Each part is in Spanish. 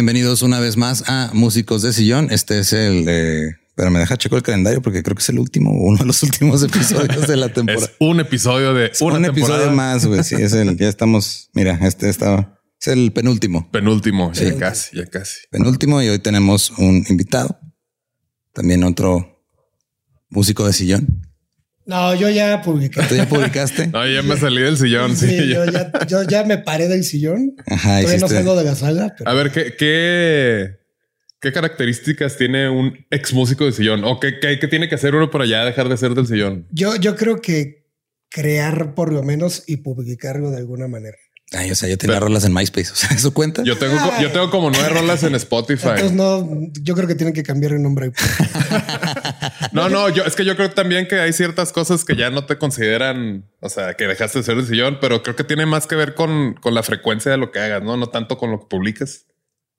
Bienvenidos una vez más a Músicos de Sillón. Este es el, eh, pero me deja checo el calendario porque creo que es el último, uno de los últimos episodios de la temporada. Es un episodio de Es una un temporada. episodio más, güey. Sí, es el, ya estamos, mira, este estaba, es el penúltimo, Penúltimo, ya casi, ya casi. penúltimo y hoy tenemos un invitado, también otro músico de sillón. No, yo ya publiqué. ¿Tú ya publicaste? No, ya me salí del sillón. Sí, yo, ya, yo ya me paré del sillón. Ajá, Todavía no salgo de la sala, pero A ver, ¿qué, qué, qué características tiene un ex músico de sillón? ¿O qué, qué, qué tiene que hacer uno para ya dejar de ser del sillón? yo, yo creo que crear por lo menos y publicarlo de alguna manera. Ay, o sea, yo tenía rolas en MySpace. O sea, ¿eso cuenta? Yo tengo, yo tengo como nueve rolas en Spotify. Entonces no, yo creo que tienen que cambiar el nombre. No, no, yo es que yo creo también que hay ciertas cosas que ya no te consideran, o sea, que dejaste de ser del sillón, pero creo que tiene más que ver con, con la frecuencia de lo que hagas, no, no tanto con lo que publiques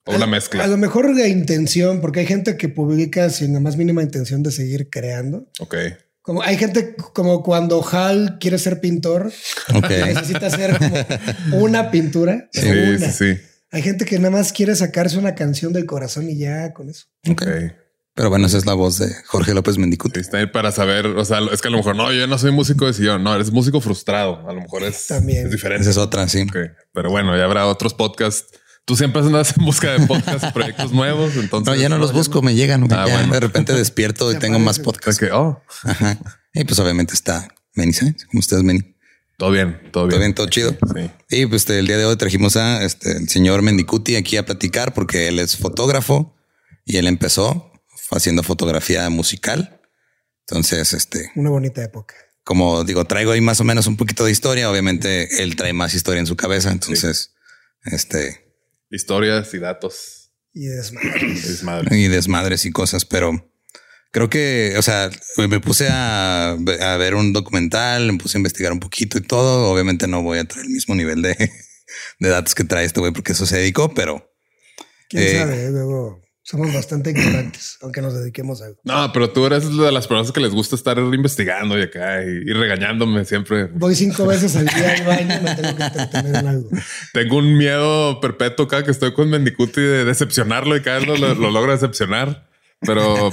o una A mezcla. lo mejor la intención, porque hay gente que publica sin la más mínima intención de seguir creando. Ok. Como hay gente como cuando Hal quiere ser pintor, Ok. necesita hacer como una pintura. Sí, una. sí, sí. Hay gente que nada más quiere sacarse una canción del corazón y ya con eso. Ok. Pero bueno, esa es la voz de Jorge López Mendicuti. Está ahí para saber, o sea, es que a lo mejor no, yo no soy músico de sillón, no, eres músico frustrado. A lo mejor es, También. es diferente. Esa es otra, sí. Ok, Pero bueno, ya habrá otros podcasts. Tú siempre andas en busca de podcasts, proyectos nuevos. Entonces, No, ya no los busco, me llegan. Ah, ya bueno. De repente despierto y tengo más podcasts. que, oh, Ajá. Y pues obviamente está Meni Sainz. ¿Cómo estás, Meni? todo bien, todo bien. Todo bien, todo chido. Sí. Y pues este, el día de hoy trajimos a este, el señor Mendicuti aquí a platicar porque él es fotógrafo y él empezó haciendo fotografía musical. Entonces, este, Una bonita época. como digo, traigo ahí más o menos un poquito de historia. Obviamente él trae más historia en su cabeza. Entonces, este, Historias y datos. Y desmadre. Es madre. y desmadres y cosas, pero creo que, o sea, me puse a, a ver un documental, me puse a investigar un poquito y todo. Obviamente no voy a traer el mismo nivel de, de datos que trae este güey porque eso se dedicó, pero Quién Eh. sabe, luego somos bastante ignorantes, aunque nos dediquemos a algo. No, pero tú eres de las personas que les gusta estar investigando y acá y, y regañándome siempre. Voy cinco veces al día al baño y me tengo que entretener en algo. Tengo un miedo perpetuo cada que estoy con Mendicuti de decepcionarlo y cada vez lo, lo, lo logro decepcionar. Pero,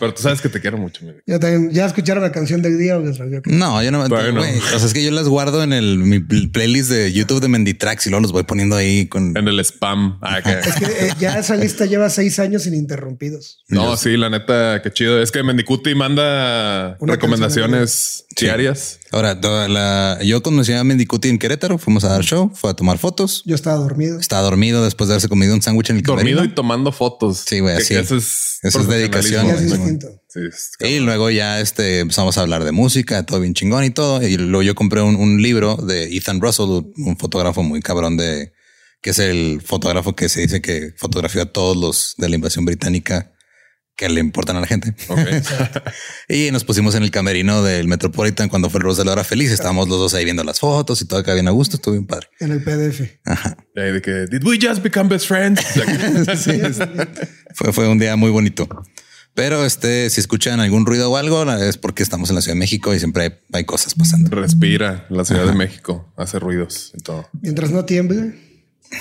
pero tú sabes que te quiero mucho. Ya, también, ¿Ya escucharon la canción del día o les? No, yo no. Bueno. o sea, es que yo las guardo en el mi pl- playlist de YouTube de Menditrax y luego los voy poniendo ahí con. En el spam. Ah, que- Es que eh, ya esa lista lleva seis años ininterrumpidos. No, sí, la neta, qué chido. Es que Mendicuti manda Una recomendaciones diarias. Ahora, toda la- yo conocí a Mendicuti en Querétaro, fuimos a dar show, fue a tomar fotos. Yo estaba dormido. Estaba dormido después de haberse comido un sándwich en el Dormido y tomando fotos. Sí, güey, así. Eso es, Eso es dedicación, Ya profesionalismo. es güey. distinto. Sí, es- Y luego ya este, empezamos a hablar de música, todo bien chingón y todo. Y luego yo compré un, un libro de Ethan Russell, un fotógrafo muy cabrón de que es el fotógrafo que se dice que fotografió a todos los de la invasión británica que le importan a la gente. Ok. Y nos pusimos en el camerino del Metropolitan cuando fue el Rose de la Hora Feliz. Estábamos los dos ahí viendo las fotos y todo acá bien a gusto. Estuvo bien padre. En el PDF. Ahí de que, did we just become best friends? Sí, fue, fue un día muy bonito. Pero este, si escuchan algún ruido o algo, es porque estamos en la Ciudad de México y siempre hay, hay cosas pasando. Respira la Ciudad de México, hace ruidos y todo. Mientras no tiemble.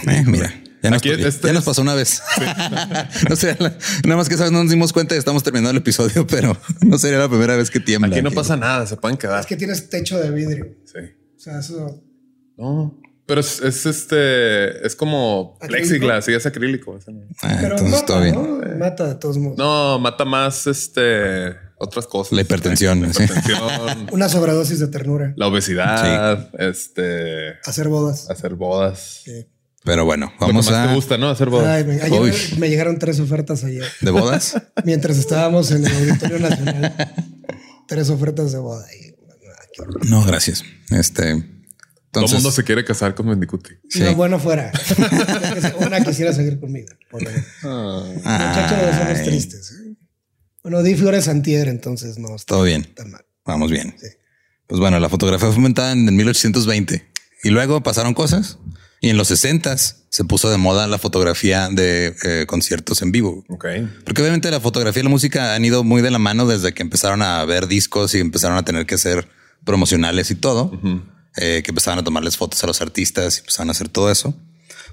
Eh, mira, ya nos, Aquí ya este nos pasó una vez. no sé, nada más que sabes, no nos dimos cuenta y estamos terminando el episodio, pero no sería la primera vez que tiembla. Aquí no pasa nada, se pueden quedar. Es que tienes techo de vidrio. Sí. O sea, eso. No, pero es, es este, es como ¿Acrílico? plexiglas y es acrílico. Ah, Pero entonces mata, todo bien. ¿no? Mata de todos modos. No, mata más este otras cosas. La hipertensión, La sí. hipertensión, Una sobredosis de ternura. la obesidad, este, Hacer bodas. hacer bodas. Sí. Pero bueno, Lo vamos que más a te gusta, ¿no? Hacer bodas. Ay, me, ayer Uy. me- llegaron tres ofertas ayer. de bodas. Mientras estábamos en el Auditorio Nacional. tres ofertas de boda. Y, ah. No, gracias. Este, Todo el mundo se quiere casar con Mendicuti. Sí. Lo bueno fuera. Una quisiera seguir conmigo. menos. Muchachos, somos tristes. ¿eh? Bueno, di Flores Antier, entonces no está todo bien. tan mal. Vamos bien. Sí. Pues bueno, la fotografía fue inventada en 1820 y luego pasaron cosas y en los 60 se puso de moda la fotografía de eh, conciertos en vivo. Ok. Porque obviamente la fotografía y la música han ido muy de la mano desde que empezaron a ver discos y empezaron a tener que ser promocionales y todo, eh, que empezaban a tomarles fotos a los artistas y empezaron a hacer todo eso.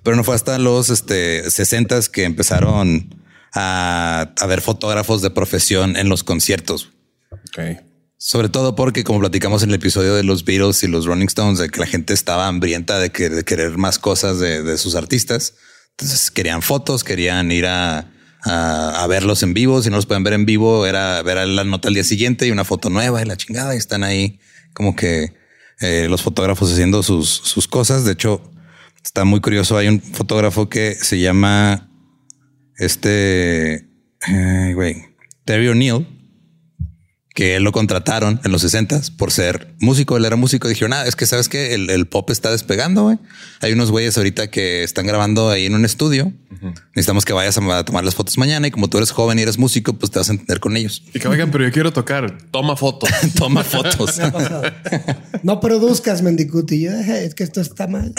Pero no fue hasta los este, 60 que empezaron a, a ver fotógrafos de profesión en los conciertos. Ok. Sobre todo porque, como platicamos en el episodio de los Beatles y los Rolling Stones, de que la gente estaba hambrienta de, que- de querer más cosas de, de sus artistas. Entonces querían fotos, querían ir a, a- verlos en vivo. Si no los pueden ver en vivo, era ver la nota al día siguiente y una foto nueva y la chingada. Y están ahí como que eh, los fotógrafos haciendo sus, sus cosas. De hecho, está muy curioso. Hay un fotógrafo que se llama este, eh, güey, Terry O'Neill que él lo contrataron en los 60 por ser músico. Él era músico. Dijeron, ah, es que sabes que el, el pop está despegando. güey. Hay unos güeyes ahorita que están grabando ahí en un estudio. Necesitamos que vayas a, a tomar las fotos mañana. Y como tú eres joven y eres músico, pues te vas a entender con ellos. Y que oigan, pero yo quiero tocar. Toma fotos. Toma fotos. No produzcas, Mendicuti. Yo, "Eh, es que esto está mal.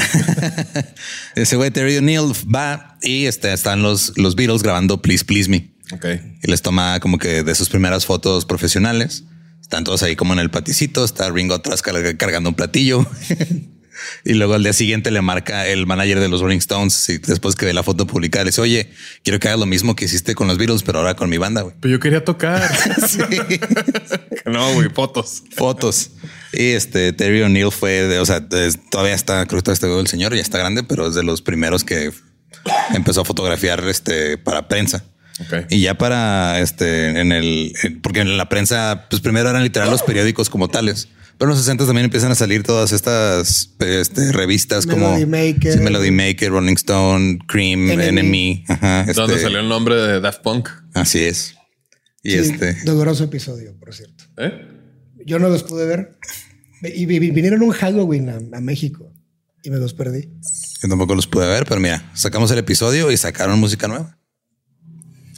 Ese güey Terry O'Neill va y este, están los, los Beatles grabando Please Please Me. Ok. y les toma como que de sus primeras fotos profesionales. Están todos ahí como en el paticito, está Ringo atrás car- cargando un platillo. y luego al día siguiente le marca el manager de los Rolling Stones y después que ve la foto publicada le dice, oye, quiero que hagas lo mismo que hiciste con los Beatles, pero ahora con mi banda, güey. Pero yo quería tocar. No, güey, fotos. Fotos. Y este Terry O'Neill fue de, o sea, todavía está, creo que todavía está el señor, ya está grande, pero es de los primeros que empezó a fotografiar este para prensa. Y ya para este, en el, porque en la prensa, pues primero eran literal los periódicos como tales. Pero en los 60 también empiezan a salir todas estas este, revistas como Melody Maker. Sí, Melody Maker, Rolling Stone, Cream, Enemy. Ajá, este, ¿Dónde salió el nombre de Daft Punk? Así es. Y Sí, este, Doloroso episodio, por cierto. ¿Eh? Yo no los pude ver. Y vi- vi- vinieron un Halloween a, a México y me los perdí. yo tampoco los pude ver, pero mira, sacamos el episodio y sacaron música nueva.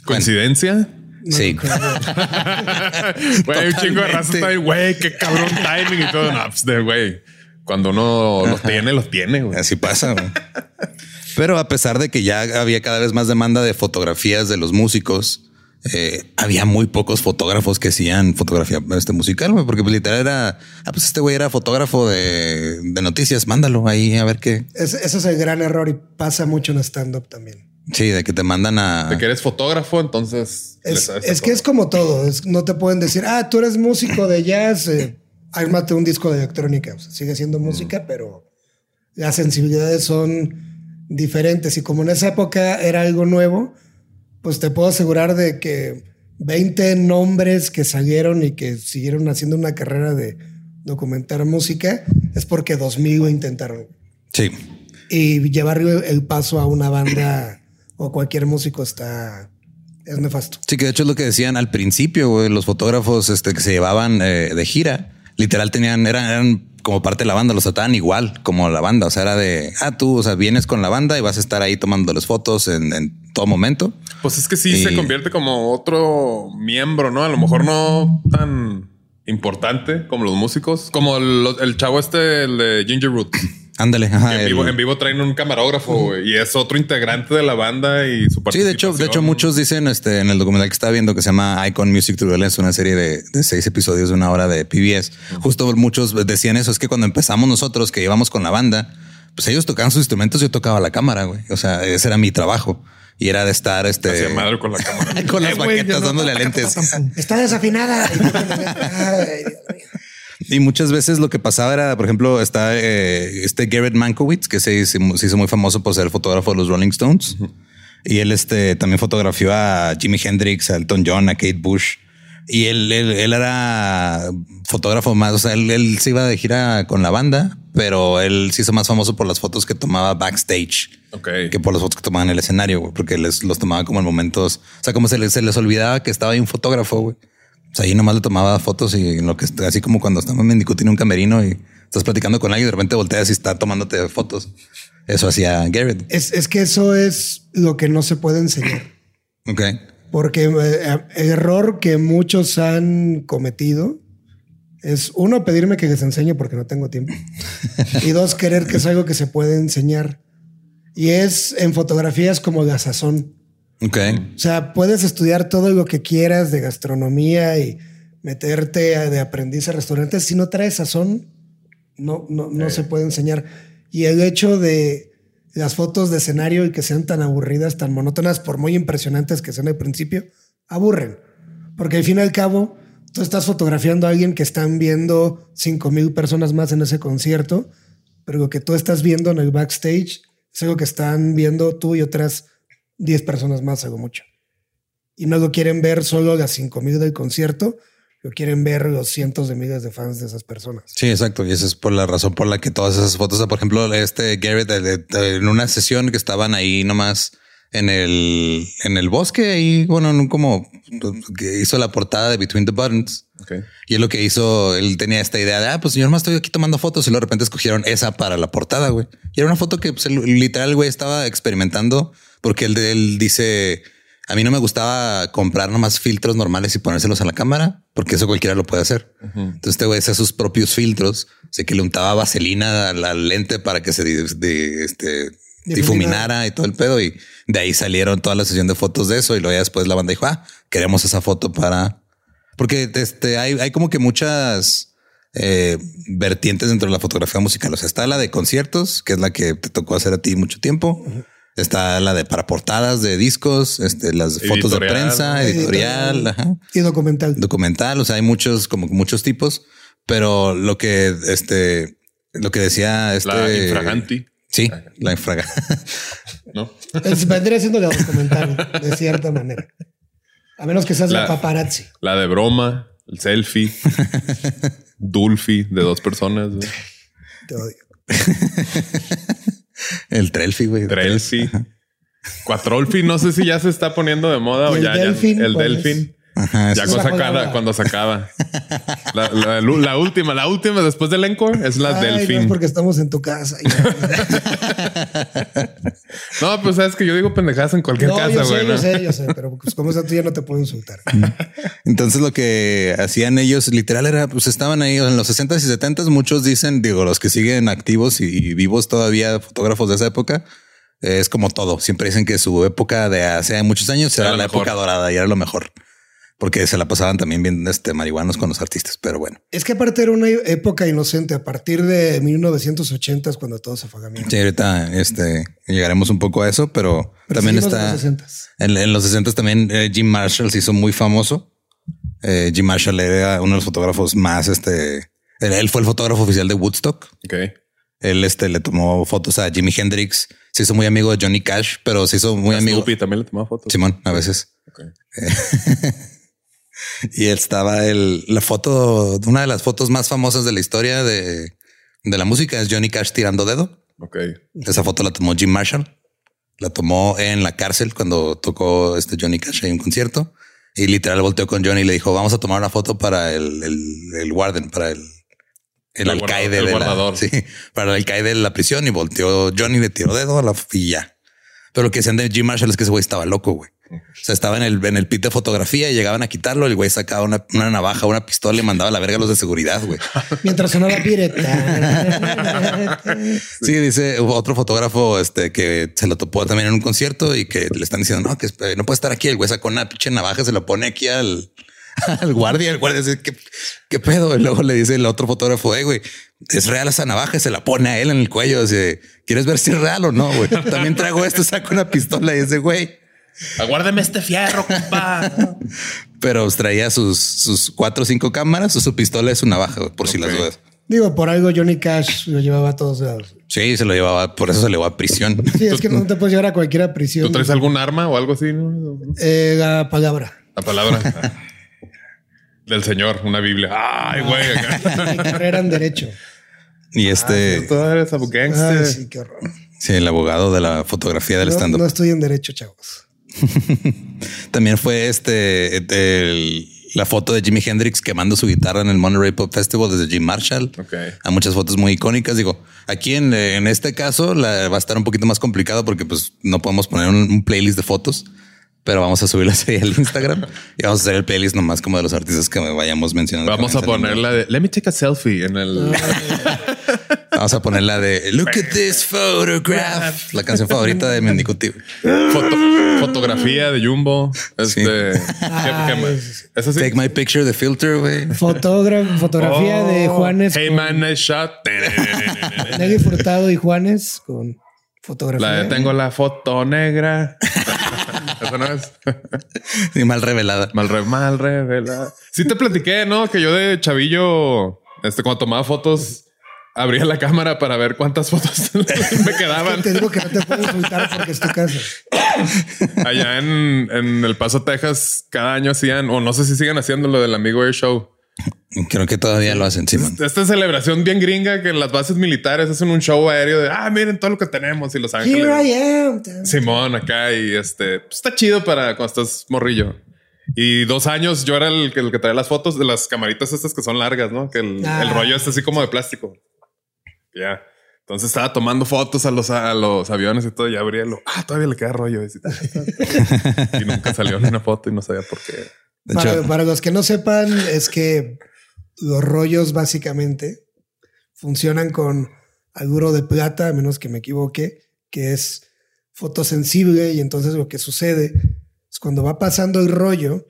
¿Coincidencia? No sí. Güey, un chingo de raza está ahí, güey, qué cabrón timing y todo. No, pues de güey. Cuando uno los tiene, los tiene, güey. Así pasa. güey. Pero a pesar de que ya había cada vez más demanda de fotografías de los músicos, eh, había muy pocos fotógrafos que hacían fotografía este musical, güey, porque pues, literal era, ah, pues este güey era fotógrafo de, de noticias, mándalo ahí a ver qué. Ese, ese es el gran error y pasa mucho en stand-up también. Sí, de que te mandan a. De que eres fotógrafo, entonces. Es, que es como todo. es- no te pueden decir, ah, tú eres músico de jazz, eh, ármate un disco de electrónica. O sea, sigue siendo música, pero las sensibilidades son diferentes. Y como en esa época era algo nuevo, pues te puedo asegurar de que 20 nombres que salieron y que siguieron haciendo una carrera de documentar música es porque 2000 lo intentaron. Sí. Y llevarle el paso a una banda o cualquier músico está... Es nefasto. Sí, que de hecho es lo que decían al principio, güey, los fotógrafos este, que se llevaban eh, de gira, literal tenían, eran, eran como parte de la banda, los trataban igual como la banda. O sea, era de, ah, tú, o sea, vienes con la banda y vas a estar ahí tomándoles fotos en, en todo momento. Pues es que sí Y- se convierte como otro miembro, ¿no? A lo mejor no tan importante como los músicos, como el, el chavo este, el de Ginger Root. Ándale. ajá, en, el- vivo, en vivo traen un camarógrafo y es otro integrante de la banda y su Sí, de hecho, de hecho, participación. muchos dicen este en el documental que estaba viendo que se llama Icon Music Lens, una serie de, de seis episodios de una hora de PBS. Justo muchos decían eso. Es que cuando empezamos nosotros, que íbamos con la banda, pues ellos tocaban sus instrumentos, yo tocaba la cámara, güey. O sea, ese era mi trabajo y era de estar este madre con la cámara. con las Eh, baquetas no- dándole lentes. Está desafinada. Y muchas veces lo que pasaba era, por ejemplo, está eh, este Garrett Mankowitz, que se, hizo- se hizo muy famoso por ser fotógrafo de los Rolling Stones. Y él este, también fotografió a Jimi Hendrix, a Elton John, a Kate Bush. Y él, él, él era fotógrafo más, o sea, él, él se iba de gira con la banda, pero él se hizo más famoso por las fotos que tomaba backstage Ok. que por las fotos que tomaban en el escenario, porque les los tomaba como en momentos, o sea, como se les, se les olvidaba que estaba ahí un fotógrafo, güey. O sea, ahí nomás le tomaba fotos y en lo que así como cuando estamos en en un camerino y estás platicando con alguien y de repente volteas y está tomándote fotos. Eso hacía Garrett. Es, es que eso es lo que no se puede enseñar. Ok. Porque eh, el error que muchos han cometido es uno, pedirme que les enseñe porque no tengo tiempo. y dos, querer que es algo que se puede enseñar. Y es en fotografías como la sazón. Ok. O sea, puedes estudiar todo lo que quieras de gastronomía y meterte a- de aprendiz a restaurantes. Si no traes sazón, no, no, no se puede enseñar. Y el hecho de las fotos de escenario y que sean tan aburridas, tan monótonas, por muy impresionantes que sean al principio, aburren. Porque al fin y al cabo, tú estás fotografiando a alguien que están viendo cinco mil personas más en ese concierto, pero lo que tú estás viendo en el backstage es algo que están viendo tú y otras 10 personas más, algo mucho. Y no lo quieren ver solo las 5 mil del concierto, lo quieren ver los cientos de miles de fans de esas personas. Sí, exacto. Y esa es por la razón por la que todas esas fotos, por ejemplo, este Garrett en una sesión que estaban ahí nomás en el, en el bosque, ahí, bueno, en un como que hizo la portada de Between the Buttons. Ok. Y él lo que hizo, él tenía esta idea de, ah, pues yo nomás estoy aquí tomando fotos y luego de repente escogieron esa para la portada, güey. Y era una foto que pues, literal, güey, estaba experimentando porque él, él dice, a mí no me gustaba comprar nomás filtros normales y ponérselos a la cámara, porque eso cualquiera lo puede hacer. Entonces este güey hacía sus propios filtros, sé que le untaba vaselina a la lente para que se de- este, difuminara y todo el pedo. Y de ahí salieron toda la sesión de fotos de eso. Y luego ya después la banda dijo, ah, queremos esa foto para... Porque este, hay, hay como que muchas eh, vertientes dentro de la fotografía musical. O sea, está la de conciertos, que es la que te tocó hacer a ti mucho tiempo. Está la de para portadas de discos, este, las fotos de Editorial, prensa, editorial, ajá Y documental. documental, o sea, hay muchos, como muchos tipos, pero lo que, este, lo que decía este... La infraganti, Sí, la infraganti. ¿no? Es, vendría siendo la documental, de cierta manera. A menos que seas la, La- paparazzi. La de broma, el selfie, Dulfi de dos personas. Te odio. El Trelfi, güey. Trelfi. Cuatrolfi, no sé si ya se está poniendo de moda ¿Y o el ya, el delfín. Ajá, Ya cada- hora. cuando se acaba. La, la- la última, la última después del encore es la Ay, no es delfín. porque estamos en tu casa. No, pues sabes que yo digo pendejadas en cualquier no, casa, yo sé, güey. yo ¿no? sé, yo sé, pero pues como esa tuya no te puedo insultar. Entonces lo que hacían ellos literal era, pues estaban ahí en los 60s y 70s. Muchos dicen, digo, los que siguen activos y vivos todavía, fotógrafos de esa época, eh, es como todo. Siempre dicen que su época de hace muchos años era, Era la la mejor. época dorada y era lo mejor. Porque se la pasaban también bien este, marihuanos con los artistas, pero bueno. Es que aparte era una época inocente, a partir de 1980 es cuando todo se fue a mierda. Sí, ahorita este, llegaremos un poco a eso, pero, Pero también está... en los 60s. En, en los 60 también eh, Jim Marshall se hizo muy famoso. Eh, Jim Marshall era uno de los fotógrafos más, este, él, él fue el fotógrafo oficial de Woodstock. Ok. Él este, le tomó fotos a Jimi Hendrix, se hizo muy amigo de Johnny Cash, pero se hizo muy A amigo. Snoopy también le tomaba fotos. Simón, a veces. Y estaba el, la foto, una de las fotos más famosas de la historia de, de la música es Johnny Cash tirando dedo. Ok. Esa foto la tomó Jim Marshall. La tomó en la cárcel cuando tocó este Johnny Cash en un concierto. Y literal volteó con Johnny y le dijo, vamos a tomar una foto para el, el, el warden, para el, el, El alcaide guarda- de guardador. la, sí, para el alcaide de la prisión y volteó Johnny, le tiró dedo a la y ya. Pero lo que decían de Jim Marshall es que ese güey estaba loco, güey. O sea, estaba en el, en el pit de fotografía y llegaban a quitarlo. El güey sacaba una, una navaja, una pistola y mandaba a la verga a los de seguridad, güey. Mientras sonaba pireta. Sí, dice otro fotógrafo este, que se lo topó también en un concierto y que le están diciendo no, que eh, no puede estar aquí. El güey sacó una pinche navaja, se lo pone aquí al, al guardia. El guardia dice ¿Qué, qué pedo. Y luego le dice el otro fotógrafo, "Eh, güey, es real esa navaja y se la pone a él en el cuello. Dice, ¿quieres ver si es real o no? Güey, también traigo esto, saco una pistola y ese güey, Aguárdame este fierro, compa. pero traía sus, sus cuatro o cinco cámaras, su, su pistola y su navaja por si las dudas. Digo, por algo Johnny Cash lo llevaba a todos lados. Sí, se lo llevaba, por eso se le llevó a prisión. Sí, es que no te puedes llevar a cualquiera prisión. ¿Tú traes algún arma o algo así? no? Eh, la palabra. La palabra del Señor, una Biblia. Ay, güey. Mi carrera en derecho. Y este. Ay, sí, qué horror. sí, el abogado de la fotografía del No, stand-up. no estoy en derecho, chavos. También fue este el- la foto de Jimi Hendrix quemando su guitarra en el Monterey Pop Festival desde Jim Marshall. Ok. Hay muchas fotos muy icónicas. Digo, aquí en, en este caso la, va a estar un poquito más complicado porque pues no podemos poner un, un playlist de fotos, pero vamos a subirlas ahí al Instagram y vamos a hacer el playlist nomás como de los artistas que vayamos mencionando. Vamos a poner la de Let me take a selfie en el. Vamos a poner la de Look at this photograph, la canción favorita de Mendicuti. foto- fotografía de Jumbo. Este. ¿qué- qué Ay, más? Eso sí. Take my picture, the filter, güey. Fotografía de Oh, Juanes. Hey con man, nice shot. Nelly Furtado y Juanes con fotografía. La de tengo la foto negra. Eso no es Y mal revelada. mal, re- mal revelada. Sí te platiqué, ¿no? Que yo de chavillo, este, cuando tomaba fotos, abría la cámara para ver cuántas fotos me quedaban. Te digo que no te puedo insultar porque es tu casa. Allá en, en El Paso, Texas, cada año hacían, o no sé si siguen haciendo lo del amigo Air Show. Creo que todavía lo hacen, Simón. Esta celebración bien gringa que en las bases militares hacen un show aéreo de ah, miren todo lo que tenemos y Los Ángeles. Here I am. Simón acá y este pues, está chido para cuando estás morrillo. Y dos años yo era el que, el que traía las fotos de las camaritas estas que son largas, ¿no? Que el, Ah. el rollo es así como de plástico. Ya. Entonces estaba tomando fotos a los, a los aviones y todo. Y abría lo. Ah, todavía le queda rollo. Y nunca salió ni una foto y no sabía por qué. Para, los que no sepan, es que los rollos básicamente funcionan con aguro de plata, a menos que me equivoque, que es fotosensible y entonces lo que sucede es cuando va pasando el rollo,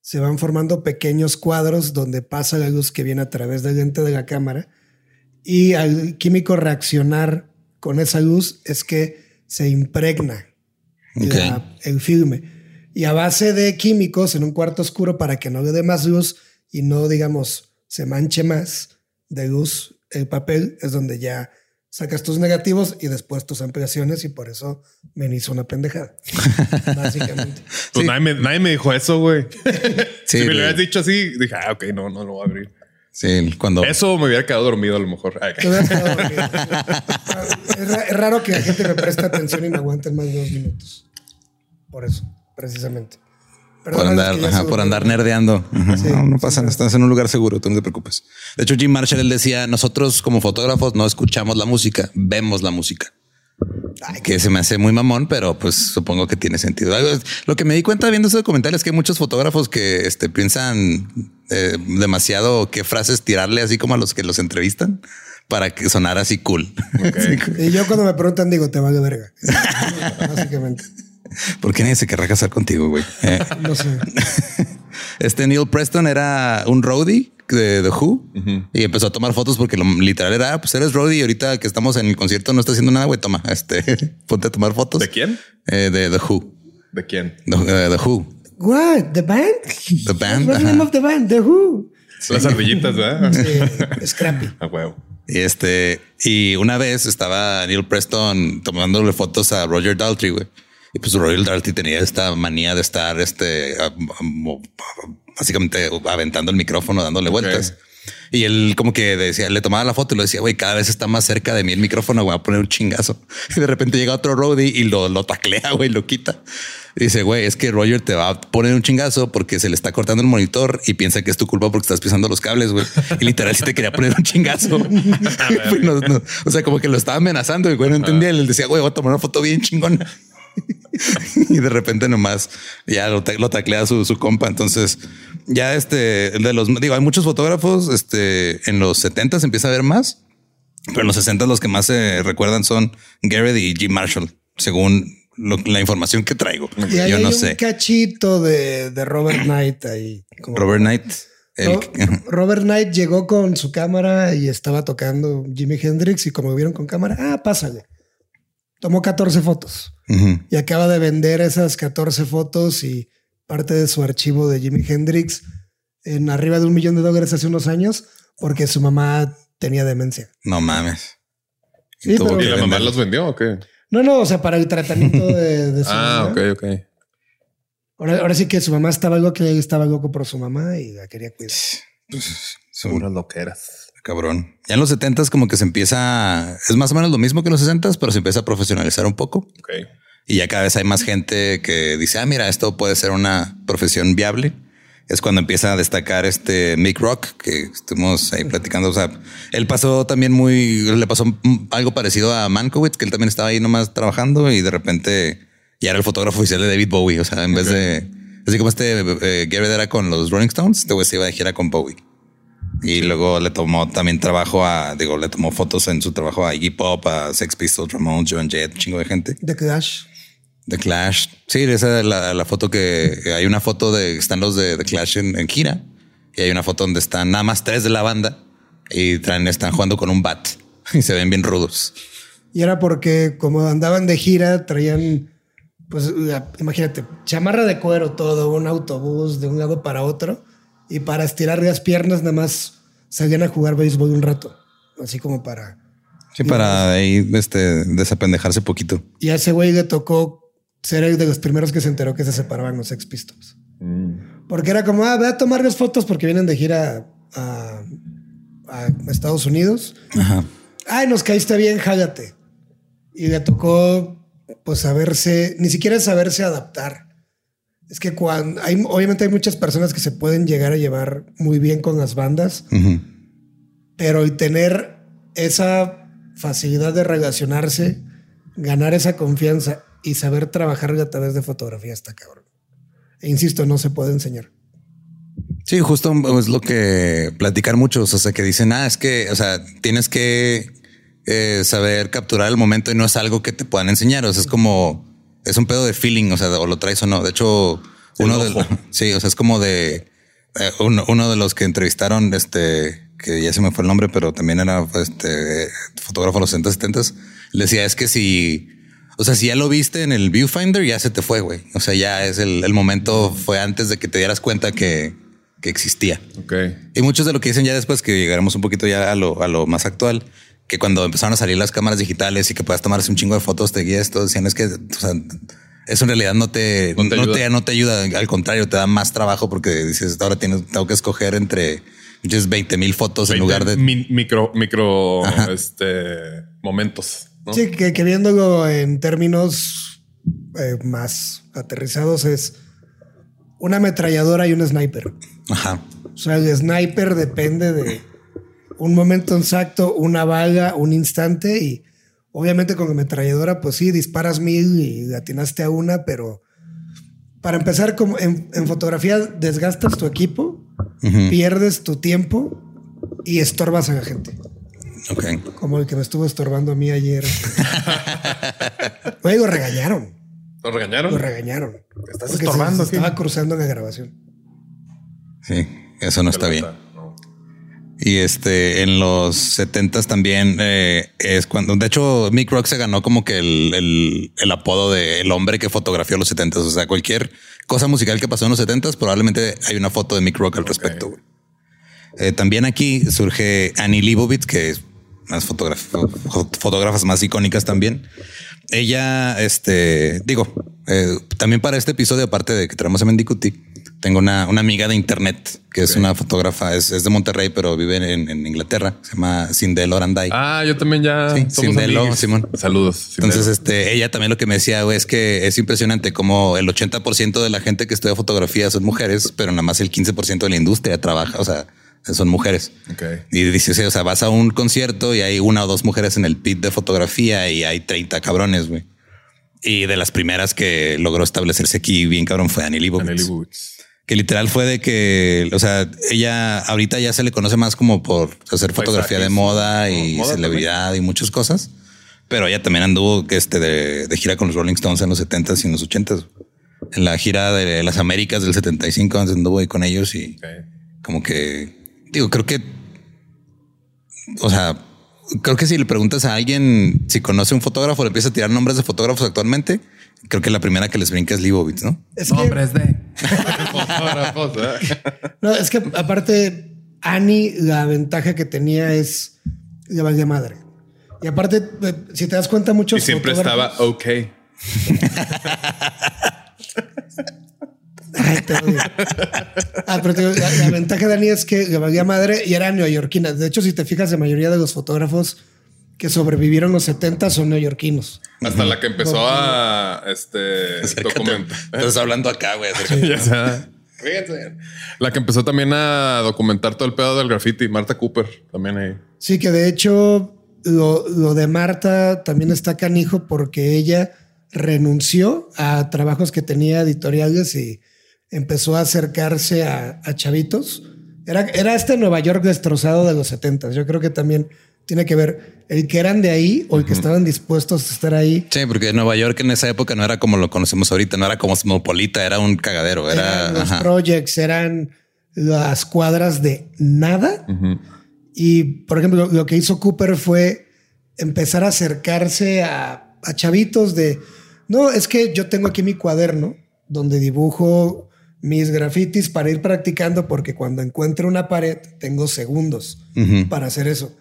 se van formando pequeños cuadros donde pasa la luz que viene a través del lente de la cámara y al químico reaccionar con esa luz es que se impregna Ok. la- el filme. Y a base de químicos en un cuarto oscuro para que no le dé más luz y no, digamos, se manche más de luz el papel, es donde ya sacas tus negativos y después tus ampliaciones y por eso me hizo una pendejada. Básicamente. Pues nadie, me, nadie me dijo eso, güey. sí, si me lo hubieras dicho así, dije, ah, ok, no, no lo voy a abrir. Sí, cuando Eso me hubiera quedado dormido a lo mejor. Ay, Te hubieras quedado dormido. Es, ra- es raro que la gente me preste atención y me aguanten más de dos minutos. Por eso, precisamente. por andar, ajá, por andar nerdeando. Sí, no, no sí, pasa nada, claro. estás en un lugar seguro, tú no te preocupes. De hecho, Jim Marshall él decía, nosotros como fotógrafos no escuchamos la música, vemos la música. Que se me hace muy mamón, pero pues supongo que tiene sentido. Lo que me di cuenta viendo ese documental es que hay muchos fotógrafos que este, piensan eh, demasiado qué frases tirarle así como a los que los entrevistan para que sonara así cool. Y yo cuando me preguntan digo, te vale verga. Básicamente. ¿Por qué nadie se querrá casar contigo, güey? Eh, No sé. Este Neil Preston era un roadie de The Who y empezó a tomar fotos porque lo literal era, "Ah, pues eres roadie y ahorita que estamos en el concierto no está haciendo nada, güey, toma, este, ponte a tomar fotos. ¿De quién? Eh, de The Who. ¿De quién? The, eh, The Who. What? The band? The band, What's the name of the band? The Who. Las ardillitas, ¿verdad? Sí, Scrappy. A huevo. Y este, y una vez estaba Neil Preston tomándole fotos a Roger Daltrey, güey. Y pues Roger Daltrey tenía esta manía de estar, este, básicamente aventando el micrófono, dándole vueltas. Y él como que decía, le tomaba la foto y lo decía, güey, cada vez está más cerca de mí el micrófono, voy a poner un chingazo. Y de repente llega otro roadie y lo, lo taclea, güey, lo quita. Y dice, güey, es que Roger te va a poner un chingazo porque se le está cortando el monitor y piensa que es tu culpa porque estás pisando los cables, güey. Y literal sí te quería poner un chingazo. Güey, no, no. O sea, como que lo estaba amenazando y güey no entendía. Él decía, güey, voy a tomar una foto bien chingona. y de repente nomás ya lo, lo taclea su, su compa. Entonces ya este de los digo, hay muchos fotógrafos este en los 70 se empieza a ver más, pero en los 60 los que más se recuerdan son Garrett y Jim Marshall, según lo- la información que traigo. Y Yo hay no un sé. cachito de, de Robert Knight ahí. como- Robert Knight. el- Robert Knight llegó con su cámara y estaba tocando Jimi Hendrix y como vieron con cámara, ah, pásale. Tomó 14 fotos y acaba de vender esas 14 fotos y parte de su archivo de Jimi Hendrix en arriba de un millón de dólares hace unos años porque su mamá tenía demencia. No mames. Sí, Tuvo pero- que ¿Y la mamá los vendió o qué? No, no, o sea, para el tratamiento de, de su Ah, mamá. ok, ok. Ahora, ahora sí que su mamá estaba loca, que estaba loco por su mamá y la quería cuidar. Son- Puras loqueras. Cabrón. Ya en los 70 como que se empieza, es más o menos lo mismo que en los 60 pero se empieza a profesionalizar un poco. Ok. Y ya cada vez hay más gente que dice, ah, mira, esto puede ser una profesión viable. Es cuando empieza a destacar este Mick Rock, que estuvimos ahí platicando. O sea, él pasó también muy, le pasó algo parecido a Mankowitz, que él también estaba ahí nomás trabajando y de repente ya era el fotógrafo oficial de David Bowie. O sea, en vez de, así como este eh, era con los Rolling Stones, este güey se iba de gira con Bowie. Y luego le tomó también trabajo a, digo, le tomó fotos en su trabajo a Iggy Pop, a Sex Pistols, Ramones, Joan Jett, chingo de gente. The Clash. The Clash. Sí, esa es la, la foto que hay una foto de están los de The Clash en, en gira y hay una foto donde están nada más tres de la banda y traen, están jugando con un bat y se ven bien rudos. Y era porque como andaban de gira, traían, pues imagínate, chamarra de cuero todo, un autobús de un lado para otro. Y para estirar las piernas nada más salían a jugar béisbol un rato. Así como para... Sí, para ahí este, desapendejarse poquito. Y a ese güey le tocó ser el de los primeros que se enteró que se separaban los Sex Pistols. Porque era como, ah, ve a tomarles fotos porque vienen de gira a, a Estados Unidos. Ajá. ay, nos caíste bien, jágate. Y le tocó, pues, saberse, ni siquiera saberse adaptar. Es que cuando hay, obviamente hay muchas personas que se pueden llegar a llevar muy bien con las bandas, pero el tener esa facilidad de relacionarse, ganar esa confianza y saber trabajar a través de fotografía está cabrón. E insisto, no se puede enseñar. Sí, justo es lo que platicar muchos, o sea, que dicen, ah, es que, o sea, tienes que eh, saber capturar el momento y no es algo que te puedan enseñar, o sea, es como, es un pedo de feeling, o sea, o lo traes o no. De hecho, uno de, sí, o sea, es como de, eh, uno, uno de los que entrevistaron, este, que ya se me fue el nombre, pero también era, este, fotógrafo de los 70, 70, le decía, es que si, o sea, si ya lo viste en el viewfinder, ya se te fue, güey. O sea, ya es el, el momento fue antes de que te dieras cuenta que, que existía. Y muchos de lo que dicen ya después, que llegaremos un poquito ya a lo, a lo más actual, que cuando empezaron a salir las cámaras digitales y que puedas tomarse un chingo de fotos, te guías, todo decían es que, o sea, eso en realidad no te, No no te no te ayuda. Al contrario, te da más trabajo porque dices, ahora tienes, tengo que escoger entre 20 mil fotos en lugar de... Mi- micro, micro, Ajá. este, momentos. ¿no? Sí, que, que viéndolo en términos eh, más aterrizados es una ametralladora y un sniper. Ajá. O sea, el sniper depende de un momento exacto, una bala, un instante y obviamente con la ametralladora pues sí, disparas mil y atinaste a una, pero para empezar como en, en fotografía desgastas tu equipo, pierdes tu tiempo y estorbas a la gente. Ok. Como el que me estuvo estorbando a mí ayer. Lo regañaron. ¿Lo regañaron? Lo regañaron. Estás Porque estorbando se estaba cruzando en la grabación. Sí, eso no está bien. Y este, en los 70 también eh, es cuando, de hecho, Mick Rock se ganó como que el, el, el apodo de el hombre que fotografió los 70 O sea, cualquier cosa musical que pasó en los 70 probablemente hay una foto de Mick Rock al respecto. Eh, también aquí surge Annie Leibovitz, que es las fotógraf- fo- fotógrafas más icónicas también. Ella, este, digo, eh, también para este episodio, aparte de que traemos a Mendicuti, tengo una, una amiga de internet que es una fotógrafa, es, es de Monterrey, pero vive en, en Inglaterra. Se llama Sindel Oranday. Ah, yo también ya Sí, Sindelo. Simón. Saludos. Sindelo. Entonces, este, ella también lo que me decía güey, es que es impresionante como el 80% de la gente que estudia fotografía son mujeres, pero nada más el 15% de la industria trabaja, o sea, son mujeres. Ok. Y dice, sí, o sea, vas a un concierto y hay una o dos mujeres en el pit de fotografía y hay 30 cabrones, güey. Y de las primeras que logró establecerse aquí bien cabrón fue Annie Leibovitz. Que literal fue de que, o sea, ella ahorita ya se le conoce más como por hacer fotografía de moda y Moda celebridad y muchas cosas. Pero ella también anduvo este, de, de gira con los Rolling Stones en los 70s y en los 80s. En la gira de las Américas del 75 anduvo ahí con ellos y como que digo, creo que, o sea, creo que si le preguntas a alguien si conoce un fotógrafo, le empieza a tirar nombres de fotógrafos actualmente. Creo que la primera que les brinca es Leibovitz, ¿no? Es que, Nombres de. Fotógrafos, no, es que aparte, Annie, la ventaja que tenía es le valía madre. Y aparte, eh, si te das cuenta, muchos Y siempre estaba ok. Ay, te odio. Ah, pero te digo, la, la ventaja de Annie es que le valía madre y era neoyorquina. De hecho, si te fijas, la mayoría de los fotógrafos que sobrevivieron los 70 son neoyorquinos. Hasta la que empezó a este documentar. Estás hablando acá, güey. La que empezó también a documentar todo el pedo del graffiti, Marta Cooper, también ahí. Sí, que de hecho lo, lo de Marta también está canijo porque ella renunció a trabajos que tenía editoriales y empezó a acercarse a, a chavitos. Era, era este Nueva York destrozado de los 70. Yo creo que también tiene que ver el que eran de ahí o el que estaban dispuestos a estar ahí. Sí, porque Nueva York en esa época no era como lo conocemos ahorita, no era como cosmopolita, era un cagadero, era. Eran los ajá. projects, eran las cuadras de nada. Y, por ejemplo, lo que hizo Cooper fue empezar a acercarse a, a chavitos de, no, es que yo tengo aquí mi cuaderno donde dibujo mis grafitis para ir practicando porque cuando encuentro una pared tengo segundos Ujú. para hacer eso.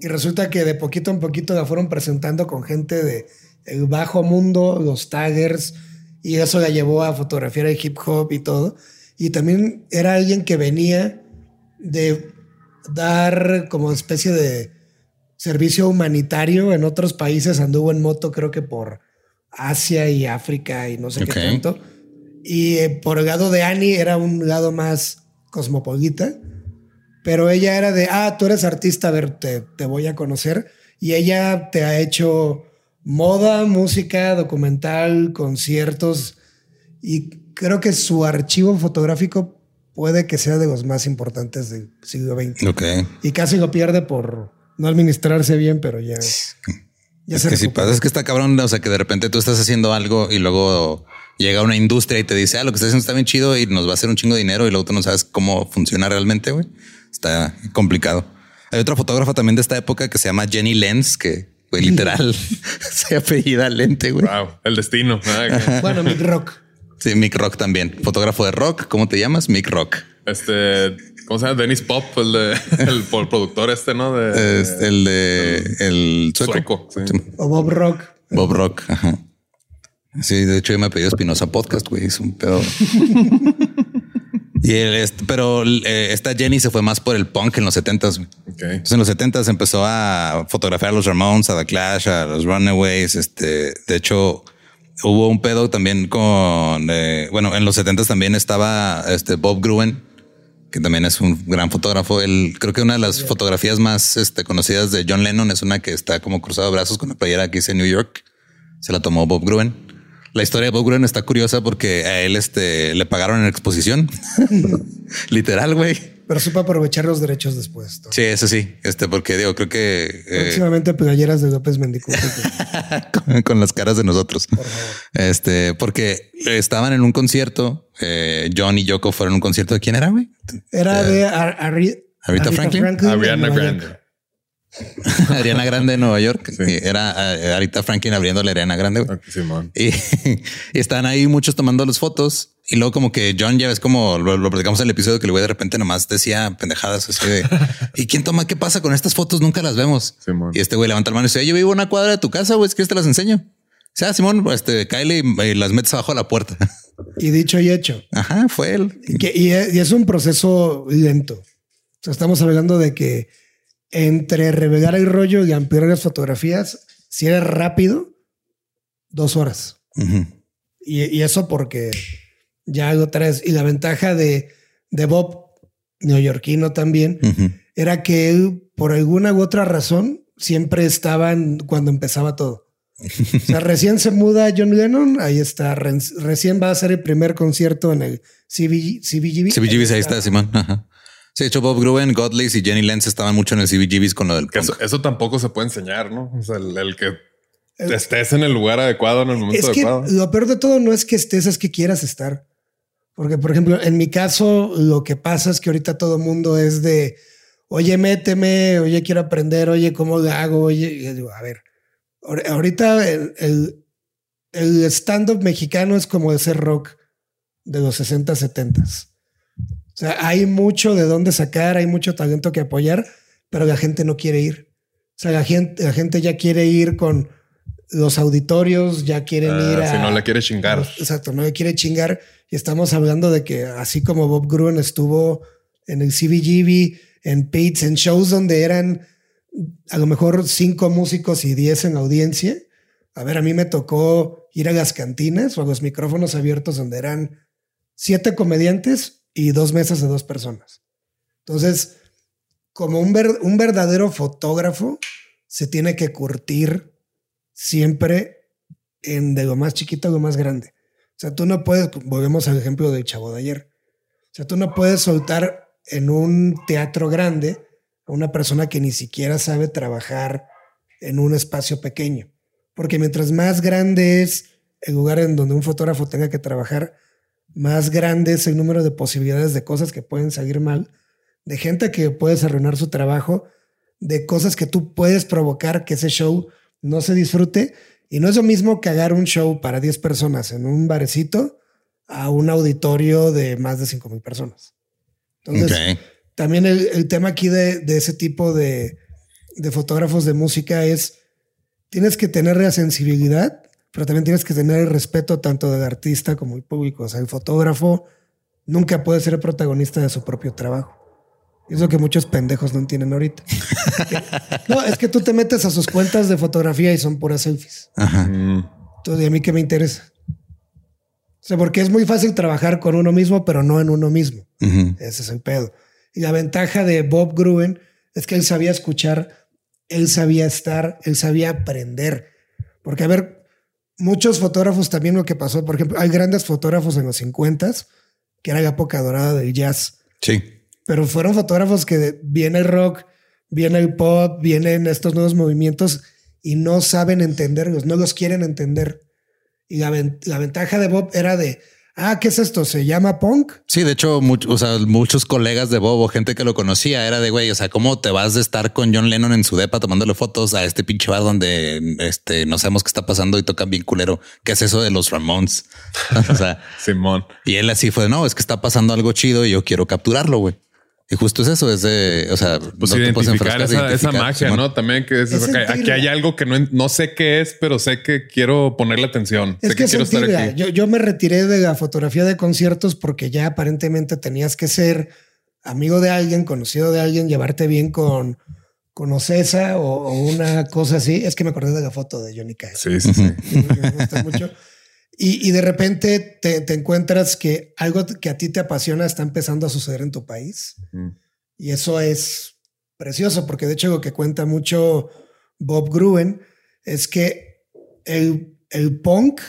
Y resulta que de poquito en poquito la fueron presentando con gente de el bajo mundo, los taggers, y eso la llevó a fotografiar el hip hop y todo. Y también era alguien que venía de dar como especie de servicio humanitario en otros países. Anduvo en moto, creo que por Asia y África y no sé Ok. qué tanto. Y eh, por el lado de Annie era un lado más cosmopolita. Pero ella era de, ah, tú eres artista, a ver, te, te voy a conocer. Y ella te ha hecho moda, música, documental, conciertos. Y creo que su archivo fotográfico puede que sea de los más importantes del siglo XX. Ok. Y casi lo pierde por no administrarse bien, pero ya. ya Es se que si pasa, es que está cabrón, o sea, que de repente tú estás haciendo algo y luego llega una industria y te dice, ah, lo que estás haciendo está bien chido y nos va a hacer un chingo de dinero y luego tú no sabes cómo funciona realmente, güey. Está complicado. Hay otra fotógrafa también de esta época que se llama Jenny Lenz, que, güey, literal se apellida Lente, güey. Wow, el destino. Ah, Bueno, Mick Rock. Sí, Mick Rock también. Fotógrafo de rock. ¿Cómo te llamas? Mick Rock. Este, ¿cómo se llama? Dennis Pop, el, de, el, productor este, ¿no? De, Es el de el sueco. sueco. sí. O Bob Rock. Bob Rock. Ajá. Sí, de hecho yo me pedido Espinosa Podcast, güey. Es un pedo. Y este, pero eh, esta Jenny se fue más por el punk en los 70s. güey. Ok. Entonces en los 70s empezó a fotografiar a los Ramones, a The Clash, a los Runaways. Este, de hecho, hubo un pedo también con, eh, bueno, en los 70s también estaba este Bob Gruen, que también es un gran fotógrafo. Él creo que una de las fotografías más este, conocidas de John Lennon es una que está como cruzado de brazos con la playera que dice New York. Se la tomó Bob Gruen. La historia de Bob Gruen está curiosa porque a él este, le pagaron en exposición. Literal, güey. Pero supo aprovechar los derechos después. Sí, eso sí. Este, porque digo, creo que eh, próximamente playeras de López Mendicuti con, las caras de nosotros. Por favor. Este, porque estaban en un concierto. Eh, John y Yoko fueron a un concierto de quién era, güey? Era de Arita Franklin. Ariana Grande. Ariana Grande de Nueva York. Era eh, Arita Franklin abriendo la Ariana Grande. y, y, estaban ahí muchos tomando las fotos. Y luego como que John ya ves como lo, lo platicamos en el episodio que el güey de repente nomás decía pendejadas así de ¿y quién toma? ¿Qué pasa con estas fotos? Nunca las vemos. y este güey levanta la mano y dice yo vivo una cuadra de tu casa, güey, es que te las enseño. O sea, Simón, este, Kyle y, las metes abajo de la puerta. Y dicho y hecho. Ajá, fue él. Y, y es un proceso lento. O sea, estamos hablando de que entre revelar el rollo y ampliar las fotografías, si eres rápido, dos horas. y, eso porque ya algo tres. Y la ventaja de, de Bob, neoyorquino también, era que él, por alguna u otra razón, siempre estaban cuando empezaba todo. O sea, recién se muda John Lennon, ahí está. recién va a ser el primer concierto en el CBG, CBGB. CBGB, ahí está, Simón. Ajá. Sí, de hecho, Bob Gruen, Godley y Jenny Lenz estaban mucho en el CBGBs con lo del Eso, tampoco se puede enseñar, ¿no? O sea, el, que estés en el lugar adecuado en el momento es que adecuado. Lo peor de todo no es que estés, es que quieras estar. Porque, por ejemplo, en mi caso, lo que pasa es que ahorita todo el mundo es de, oye, méteme, oye, quiero aprender, oye, ¿cómo lo hago? Oye, y digo, a ver, ahorita el, el, el stand-up mexicano es como ese rock de los 60, 70. O sea, hay mucho de dónde sacar, hay mucho talento que apoyar, pero la gente no quiere ir. O sea, la gente, la gente ya quiere ir con los auditorios, ya quieren ah, ir a... Si no le quiere chingar. Exacto, no le quiere chingar. Y estamos hablando de que así como Bob Gruen estuvo en el CBGB, en Pates, en shows donde eran a lo mejor cinco músicos y diez en audiencia. A ver, a mí me tocó ir a las cantinas o a los micrófonos abiertos donde eran siete comediantes y dos mesas de dos personas. Entonces, como un, un verdadero fotógrafo, se tiene que curtir siempre en de lo más chiquito a lo más grande. O sea, tú no puedes, volvemos al ejemplo del chavo de ayer. O sea, tú no puedes soltar en un teatro grande a una persona que ni siquiera sabe trabajar en un espacio pequeño. Porque mientras más grande es el lugar en donde un fotógrafo tenga que trabajar, más grande es el número de posibilidades de cosas que pueden salir mal, de gente que puedes arruinar su trabajo, de cosas que tú puedes provocar que ese show no se disfrute. Y no es lo mismo que hacer un show para 10 personas en un barecito a un auditorio de más de 5 mil personas. Entonces, también el, tema aquí de, ese tipo de, de fotógrafos de música es, tienes que tener la sensibilidad pero también tienes que tener el respeto tanto del artista como el público. O sea, el fotógrafo nunca puede ser el protagonista de su propio trabajo. Es lo que muchos pendejos no entienden ahorita. no, es que tú te metes a sus cuentas de fotografía y son puras selfies. Ajá. Entonces, ¿a mí qué me interesa? O sea, porque es muy fácil trabajar con uno mismo, pero no en uno mismo. Ese es el pedo. Y la ventaja de Bob Gruen es que él sabía escuchar, él sabía estar, él sabía aprender. Porque, a ver, muchos fotógrafos también lo que pasó, por ejemplo, hay grandes fotógrafos en los 50 que era la época dorada del jazz. Sí. Pero fueron fotógrafos que viene el rock, viene el pop, vienen estos nuevos movimientos y no saben entenderlos, no los quieren entender. Y la, la ventaja de Bob era de ah, ¿qué es esto? ¿Se llama punk? Sí, de hecho, o sea, muchos colegas de Bobo, gente que lo conocía, era de güey, o sea, ¿cómo te vas de estar con John Lennon en su depa tomándole fotos a este pinche bar donde este no sabemos qué está pasando y tocan bien culero? ¿Qué es eso de los Ramones? o sea, Simón. Y él así fue, no, es que está pasando algo chido y yo quiero capturarlo, güey. Y justo es eso, es de, o sea, pues identificar, esa, magia, ¿no? También que es, aquí hay algo que no, no sé qué es, pero sé que quiero ponerle atención. Es que, quiero estar aquí. Yo, yo, me retiré de la fotografía de conciertos porque ya aparentemente tenías que ser amigo de alguien, conocido de alguien, llevarte bien con, con Ocesa o, una cosa así. Es que me acordé de la foto de Johnny Cash. Sí, sí, sí. me gusta mucho. Y, de repente te, encuentras que algo que a ti te apasiona está empezando a suceder en tu país. Y eso es precioso, porque de hecho lo que cuenta mucho Bob Gruen es que el, el punk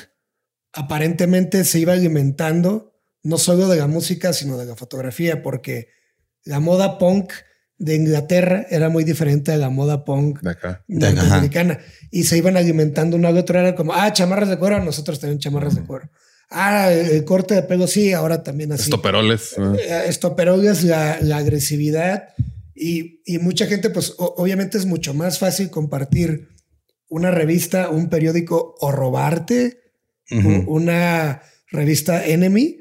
aparentemente se iba alimentando no solo de la música, sino de la fotografía, porque la moda punk de Inglaterra era muy diferente a la moda punk De acá. norteamericana. Y se iban alimentando uno al otro. Era como, ah, chamarras de cuero, nosotros también chamarras de cuero. Ah, el, el corte de pelo, sí, ahora también así. Estoperoles. Eh, Estoperoles, la, la agresividad. Y, y mucha gente, pues o- obviamente es mucho más fácil compartir una revista, un periódico o robarte u- Ujú. una revista Enemy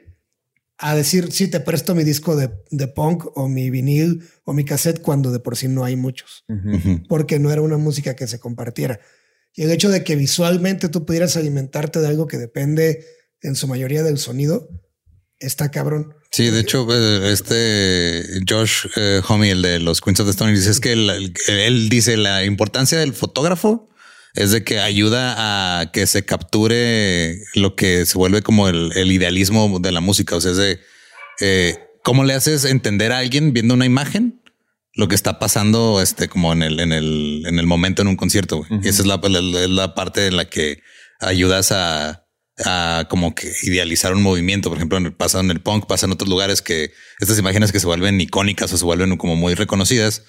a decir, sí, te presto mi disco de, de punk o mi vinil o mi cassette cuando de por sí no hay muchos, porque no era una música que se compartiera. Y el hecho de que visualmente tú pudieras alimentarte de algo que depende en su mayoría del sonido, está cabrón. Sí, de hecho, eh, este Josh eh, Homme, el de los Queens of the Stone, dice es que el- él dice la importancia del fotógrafo es de que ayuda a que se capture lo que se vuelve como el, el idealismo de la música. O sea, es de eh, cómo le haces entender a alguien viendo una imagen lo que está pasando, este, como en el, en el, en el momento en un concierto. Y esa es la, la- la parte en la que ayudas a, a como que idealizar un movimiento. Por ejemplo, en el- pasa en el punk, pasa en otros lugares que estas imágenes que se vuelven icónicas o se vuelven como muy reconocidas.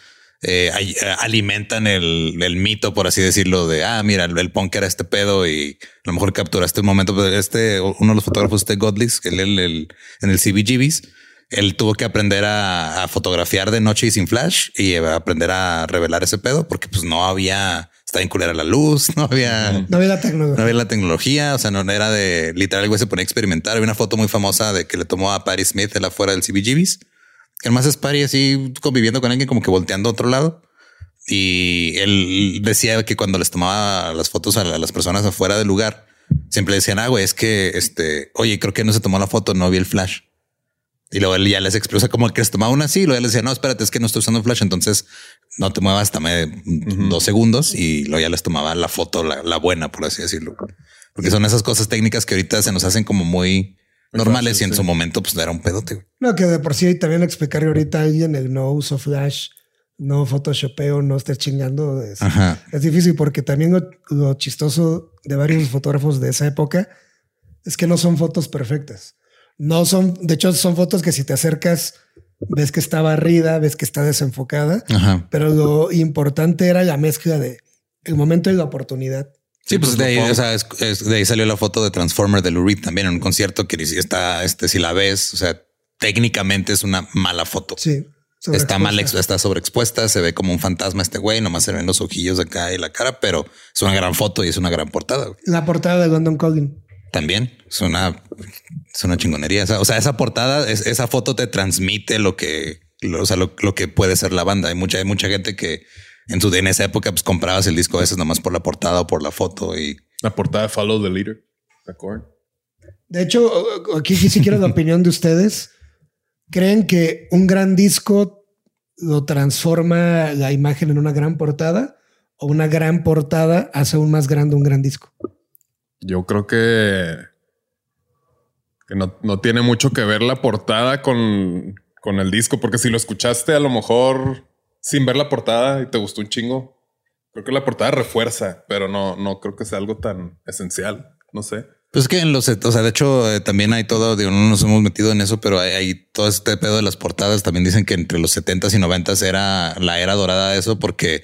Eh, eh, alimentan el, el mito, por así decirlo, de ah, mira, el, el punk era este pedo y a lo mejor capturaste un momento. Pero este, uno de los fotógrafos, este Godlis, que él, el- el- en el CBGBs, él tuvo que aprender a, a fotografiar de noche y sin flash y eh, aprender a revelar ese pedo porque pues no había, estaba en culera la luz, no había, No había la no tecnología. había la tecnología, o sea, no era de literal, el güey se ponía a experimentar. Había una foto muy famosa de que le tomó a Patty Smith él afuera del CBGBs. Que además es Patty así conviviendo con alguien como que volteando a otro lado. Y él decía que cuando les tomaba las fotos a la- a las personas afuera del lugar, siempre decían, ah, güey, es que este, oye, creo que no se tomó la foto, no vi el flash. Y luego él ya les expresa como que les tomaba una así, y luego él les decía, no, espérate, es que no estoy usando flash, entonces no te muevas hasta me- dos segundos y luego ya les tomaba la foto, la, la buena, por así decirlo. Porque son esas cosas técnicas que ahorita se nos hacen como muy normales y en sí. su momento pues era un pedote. güey. No, que de por sí también explicarle ahorita a alguien el no uso flash, no photoshopeo, no estés chingando. Es, difícil porque también lo, lo chistoso de varios fotógrafos de esa época es que no son fotos perfectas. No son, de hecho, son fotos que si te acercas, ves que está barrida, ves que está desenfocada, Ajá. pero lo importante era la mezcla de el momento y la oportunidad. Sí, pues, pues, de ahí, o sea, es- es- de ahí salió la foto de Transformer de Lou Reed también en un concierto que está, este, si la ves, o sea, técnicamente es una mala foto. Sí. Está mal, está sobreexpuesta, se ve como un fantasma este güey, nomás se ven los ojillos acá y la cara, pero es una gran foto y es una gran portada. güey. La portada de London Calling. También es una, es una chingonería. O sea, o sea, esa portada, es- esa foto te transmite lo que, lo, o sea, lo, lo que puede ser la banda. Hay mucha, hay mucha gente que en su, en esa época, pues comprabas el disco a veces nomás por la portada o por la foto y La portada de Follow the Leader. ¿De acuerdo? De hecho, aquí sí quiero la opinión de ustedes. ¿Creen que un gran disco lo transforma la imagen en una gran portada? ¿O una gran portada hace aún más grande un gran disco? Yo creo que, que no, no tiene mucho que ver la portada con, con el disco, porque si lo escuchaste a lo mejor sin ver la portada y te gustó un chingo, creo que la portada refuerza, pero no, no creo que sea algo tan esencial. No sé. Pues es que en los, o sea, de hecho, eh, también hay todo, digo, no nos hemos metido en eso, pero hay, hay todo este pedo de las portadas. También dicen que entre los 70s y 90s era la era dorada de eso, porque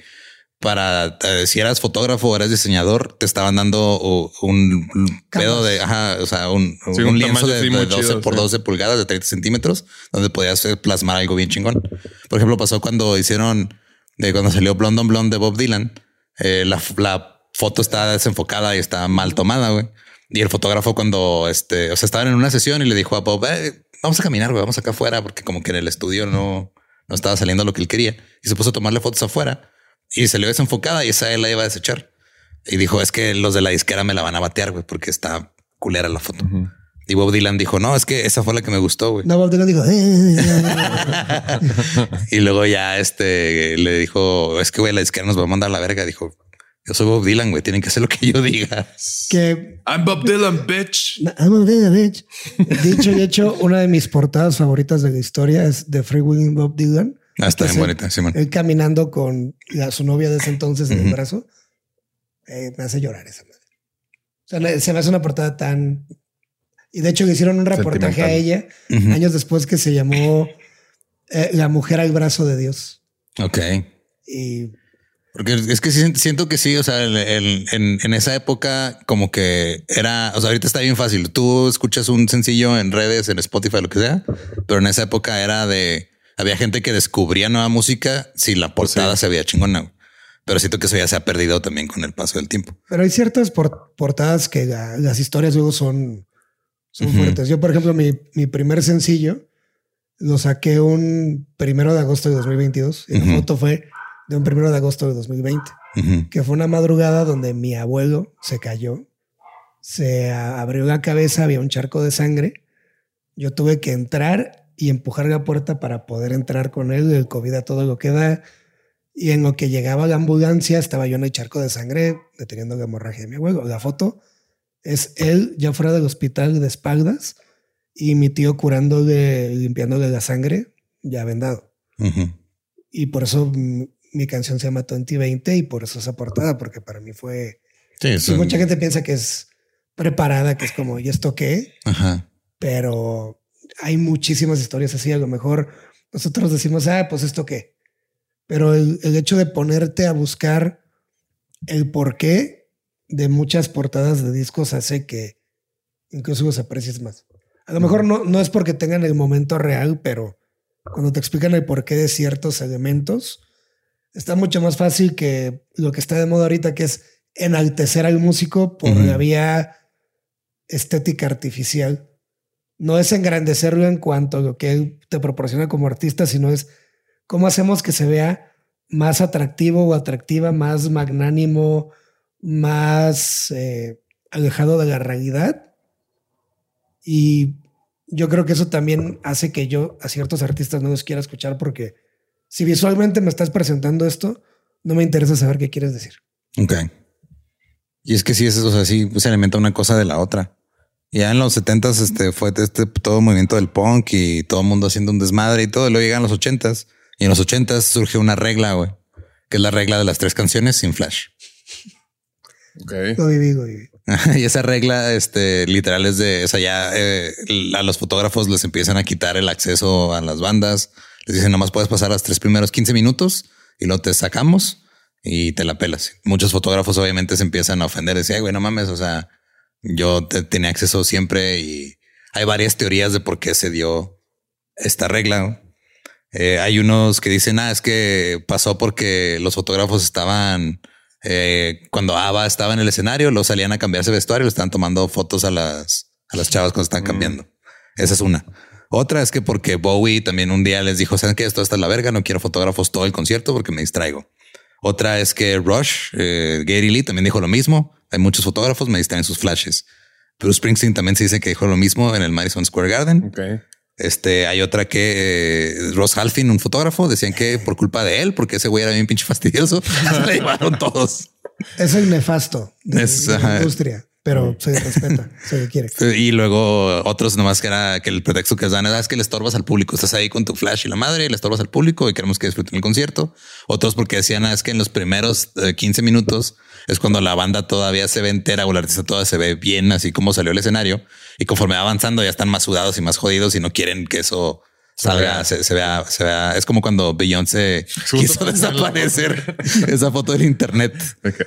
para eh, si eras fotógrafo o eras diseñador, te estaban dando uh, un pedo de, ajá, o sea, un, Sí, un un lienzo de, de muy 12 chido, por sí. 12 pulgadas de 30 centímetros, donde podías eh, plasmar algo bien chingón. Por ejemplo, pasó cuando hicieron, de cuando salió Blonde on Blonde de Bob Dylan, eh, la, la foto estaba desenfocada y estaba mal tomada, güey. Y el fotógrafo cuando, este, o sea, estaban en una sesión y le dijo a Bob, "Eh, vamos a caminar, güey, vamos acá afuera, porque como que en el estudio no, no estaba saliendo lo que él quería. Y se puso a tomarle fotos afuera y salió desenfocada y esa él la iba a desechar. Y dijo, es que los de la disquera me la van a batear, güey, porque está culera la foto. Y Bob Dylan dijo, no, es que esa fue la que me gustó, güey. No, Bob Dylan dijo, "Eh". Y luego ya este le dijo, es que güey, la disquera nos va a mandar a la verga. Dijo, yo soy Bob Dylan, güey, tienen que hacer lo que yo diga. que I'm Bob Dylan, bitch. I'm a Dylan, bitch. Dicho y hecho, una de mis portadas favoritas de la historia es de Free Willing Bob Dylan. Ah, está bien bonita, Simón. Él caminando con la- su novia de ese entonces en el brazo. Eh, me hace llorar esa madre. O sea, se me hace una portada tan. Y de hecho le hicieron un reportaje a ella años después que se llamó Eh, la mujer al brazo de Dios. Ok. Y Porque es que sí, siento que sí, o sea, el- el- en, en esa época como que era, o sea, ahorita está bien fácil. Tú escuchas un sencillo en redes, en Spotify, lo que sea, pero en esa época era de, había gente que descubría nueva música si la portada se veía chingona. Pero siento que eso ya se ha perdido también con el paso del tiempo. Pero hay ciertas por- portadas que la- las historias luego son, son fuertes. Yo, por ejemplo, mi, mi primer sencillo lo saqué un primero de agosto de 2022 y Ujú. la foto fue de un primero de agosto de 2020, Ujú. que fue una madrugada donde mi abuelo se cayó, se abrió la cabeza, había un charco de sangre. Yo tuve que entrar y empujar la puerta para poder entrar con él, el COVID a todo lo que da. Y en lo que llegaba la ambulancia, estaba yo en el charco de sangre, deteniendo la hemorragia de mi abuelo. La foto es él ya fuera del hospital de espaldas y mi tío curándole, limpiándole la sangre, ya vendado. Y por eso mi canción se llama 2020 y por eso esa portada, porque para mí fue... Sí, Sí, eso- mucha gente piensa que es preparada, que es como, ¿y esto qué? Ajá. Pero hay muchísimas historias así. A lo mejor nosotros decimos, ah, pues esto qué. Pero el, el hecho de ponerte a buscar el porqué de muchas portadas de discos hace que incluso los aprecies más. A lo mejor no, no es porque tengan el momento real, pero cuando te explican el porqué de ciertos elementos, está mucho más fácil que lo que está de moda ahorita, que es enaltecer al músico por la vía estética artificial. No es engrandecerlo en cuanto a lo que te proporciona como artista, sino es cómo hacemos que se vea más atractivo o atractiva, más magnánimo, más eh, alejado de la realidad. Y yo creo que eso también hace que yo a ciertos artistas no los quiera escuchar porque si visualmente me estás presentando esto, no me interesa saber qué quieres decir. Ok. Y es que sí, es eso, o sea, sí se alimenta una cosa de la otra. Ya en los setentas este, fue este todo movimiento del punk y todo el mundo haciendo un desmadre y todo. Y luego llegan los ochentas y en los ochentas surge una regla, güey, que es la regla de las tres canciones sin flash. Ok. Lo viví, lo viví. y esa regla, este, literal es de, o sea, ya eh, a los fotógrafos les empiezan a quitar el acceso a las bandas. Les dicen, nomás puedes pasar los tres primeros 15 minutos y luego te sacamos y te la pelas. Muchos fotógrafos obviamente se empiezan a ofender. Decía, "Ay, güey, no mames, o sea, yo te- tenía acceso siempre y hay varias teorías de por qué se dio esta regla. Eh, hay unos que dicen, ah, es que pasó porque los fotógrafos estaban, eh, cuando Ava estaba en el escenario, lo salían a cambiarse de vestuario, le estaban tomando fotos a las, a las chavas cuando están cambiando. Esa es una. Otra es que porque Bowie también un día les dijo, ¿saben qué? Esto está en la verga, no quiero fotógrafos todo el concierto porque me distraigo. Otra es que Rush, eh, Gary Lee también dijo lo mismo. Hay muchos fotógrafos, me distraen sus flashes. Bruce Springsteen también se dice que dijo lo mismo en el Madison Square Garden. Este hay otra que eh, Ross Halfin, un fotógrafo, decían que por culpa de él, porque ese güey era bien pinche fastidioso, se le llevaron todos. Es el nefasto de, Es, de la industria, pero se respeta, se quiere. Y luego otros nomás que era que el pretexto que dan era, es que le estorbas al público. Estás ahí con tu flash y la madre y le estorbas al público y queremos que disfruten el concierto. Otros porque decían, "Ah, es que en los primeros eh, 15 minutos es cuando la banda todavía se ve entera o el artista toda se ve bien, así como salió el escenario. Y conforme va avanzando ya están más sudados y más jodidos y no quieren que eso salga, se, se vea, se vea. Es como cuando Beyoncé quiso desaparecer esa foto del internet.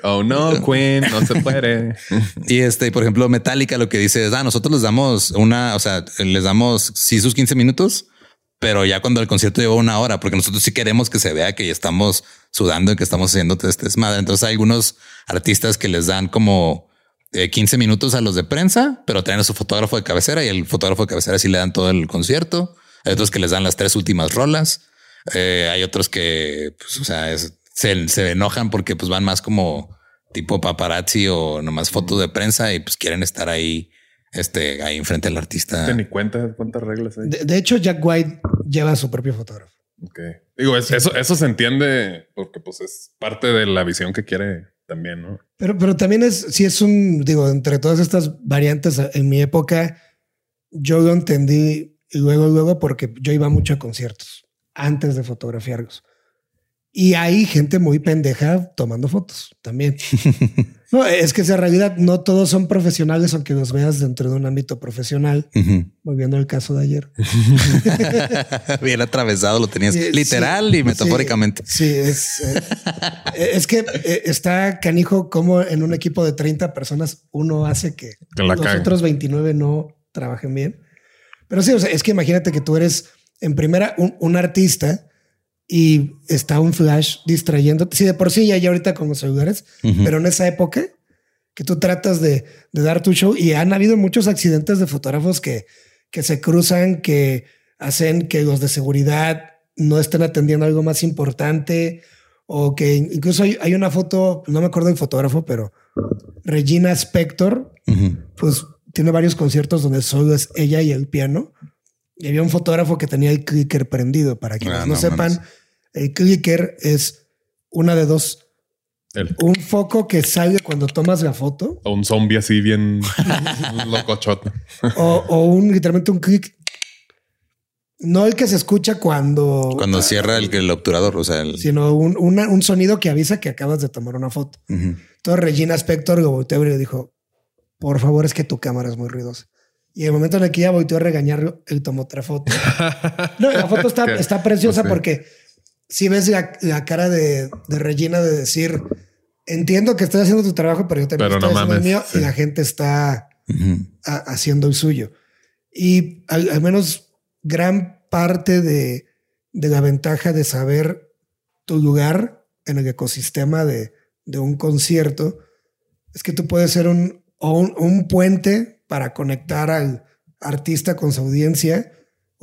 Oh no, Queen, no se puede. Y este, por ejemplo, Metallica lo que dice es, ah, nosotros les damos una, o sea, les damos sí sus 15 minutos, pero ya cuando el concierto lleva una hora, porque nosotros sí queremos que se vea que ya estamos sudando y que estamos haciendo este desmadre. Entonces hay algunos artistas que les dan como eh, 15 minutos a los de prensa, pero traen a su fotógrafo de cabecera y el fotógrafo de cabecera sí le dan todo el concierto. Hay otros que les dan las tres últimas rolas. Eh, hay otros que, pues, o sea, es- se, se enojan porque pues van más como tipo paparazzi o nomás fotos de prensa y pues quieren estar ahí, este, ahí enfrente del artista. Ni cuenta cuántas reglas hay. De, de hecho, Jack White lleva a su propio fotógrafo. Ok. Digo, es- eso, eso se entiende porque pues es parte de la visión que quiere también, ¿no? Pero, pero también es, si es un, digo, entre todas estas variantes en mi época, yo lo entendí luego, luego, porque yo iba mucho a conciertos antes de fotografiarlos. Y hay gente muy pendeja tomando fotos también. no, es que esa realidad no todos son profesionales, aunque los veas dentro de un ámbito profesional. Volviendo al caso de ayer. Bien atravesado lo tenías literal y metafóricamente. Sí, es, eh, es que eh, está canijo como en un equipo de 30 personas uno hace que, los otros 29 no trabajen bien. Pero sí, o sea, es que imagínate que tú eres en primera un artista y está un flash distrayendo. Sí, de por sí ya hay ahorita con los celulares, pero en esa época que tú tratas de, dar tu show y han habido muchos accidentes de fotógrafos que, que se cruzan, que hacen que los de seguridad no estén atendiendo algo más importante o que incluso hay, una foto, no me acuerdo del fotógrafo, pero Regina Spector, pues tiene varios conciertos donde solo es ella y el piano. Y había un fotógrafo que tenía el clicker prendido. Para quienes ah, no, sepan, el clicker es una de dos. Un foco que sale cuando tomas la foto. O un zombie así bien locochote. o, o un literalmente un click. No el que se escucha cuando. Cuando cierra el, el obturador, o sea, sino un, un, sonido que avisa que acabas de tomar una foto. Entonces Regina Spector lo volteó y le dijo: Por favor, es que tu cámara es muy ruidosa. Y el momento en el que ella volteó a regañarlo, él tomó otra foto. no, la foto está, está preciosa porque si ves la, cara de, Regina de decir, entiendo que estoy haciendo tu trabajo, pero yo también estoy haciendo el mío y la gente está haciendo el suyo. Y al, menos gran parte de, la ventaja de saber tu lugar en el ecosistema de, un concierto es que tú puedes ser un, un puente para conectar al artista con su audiencia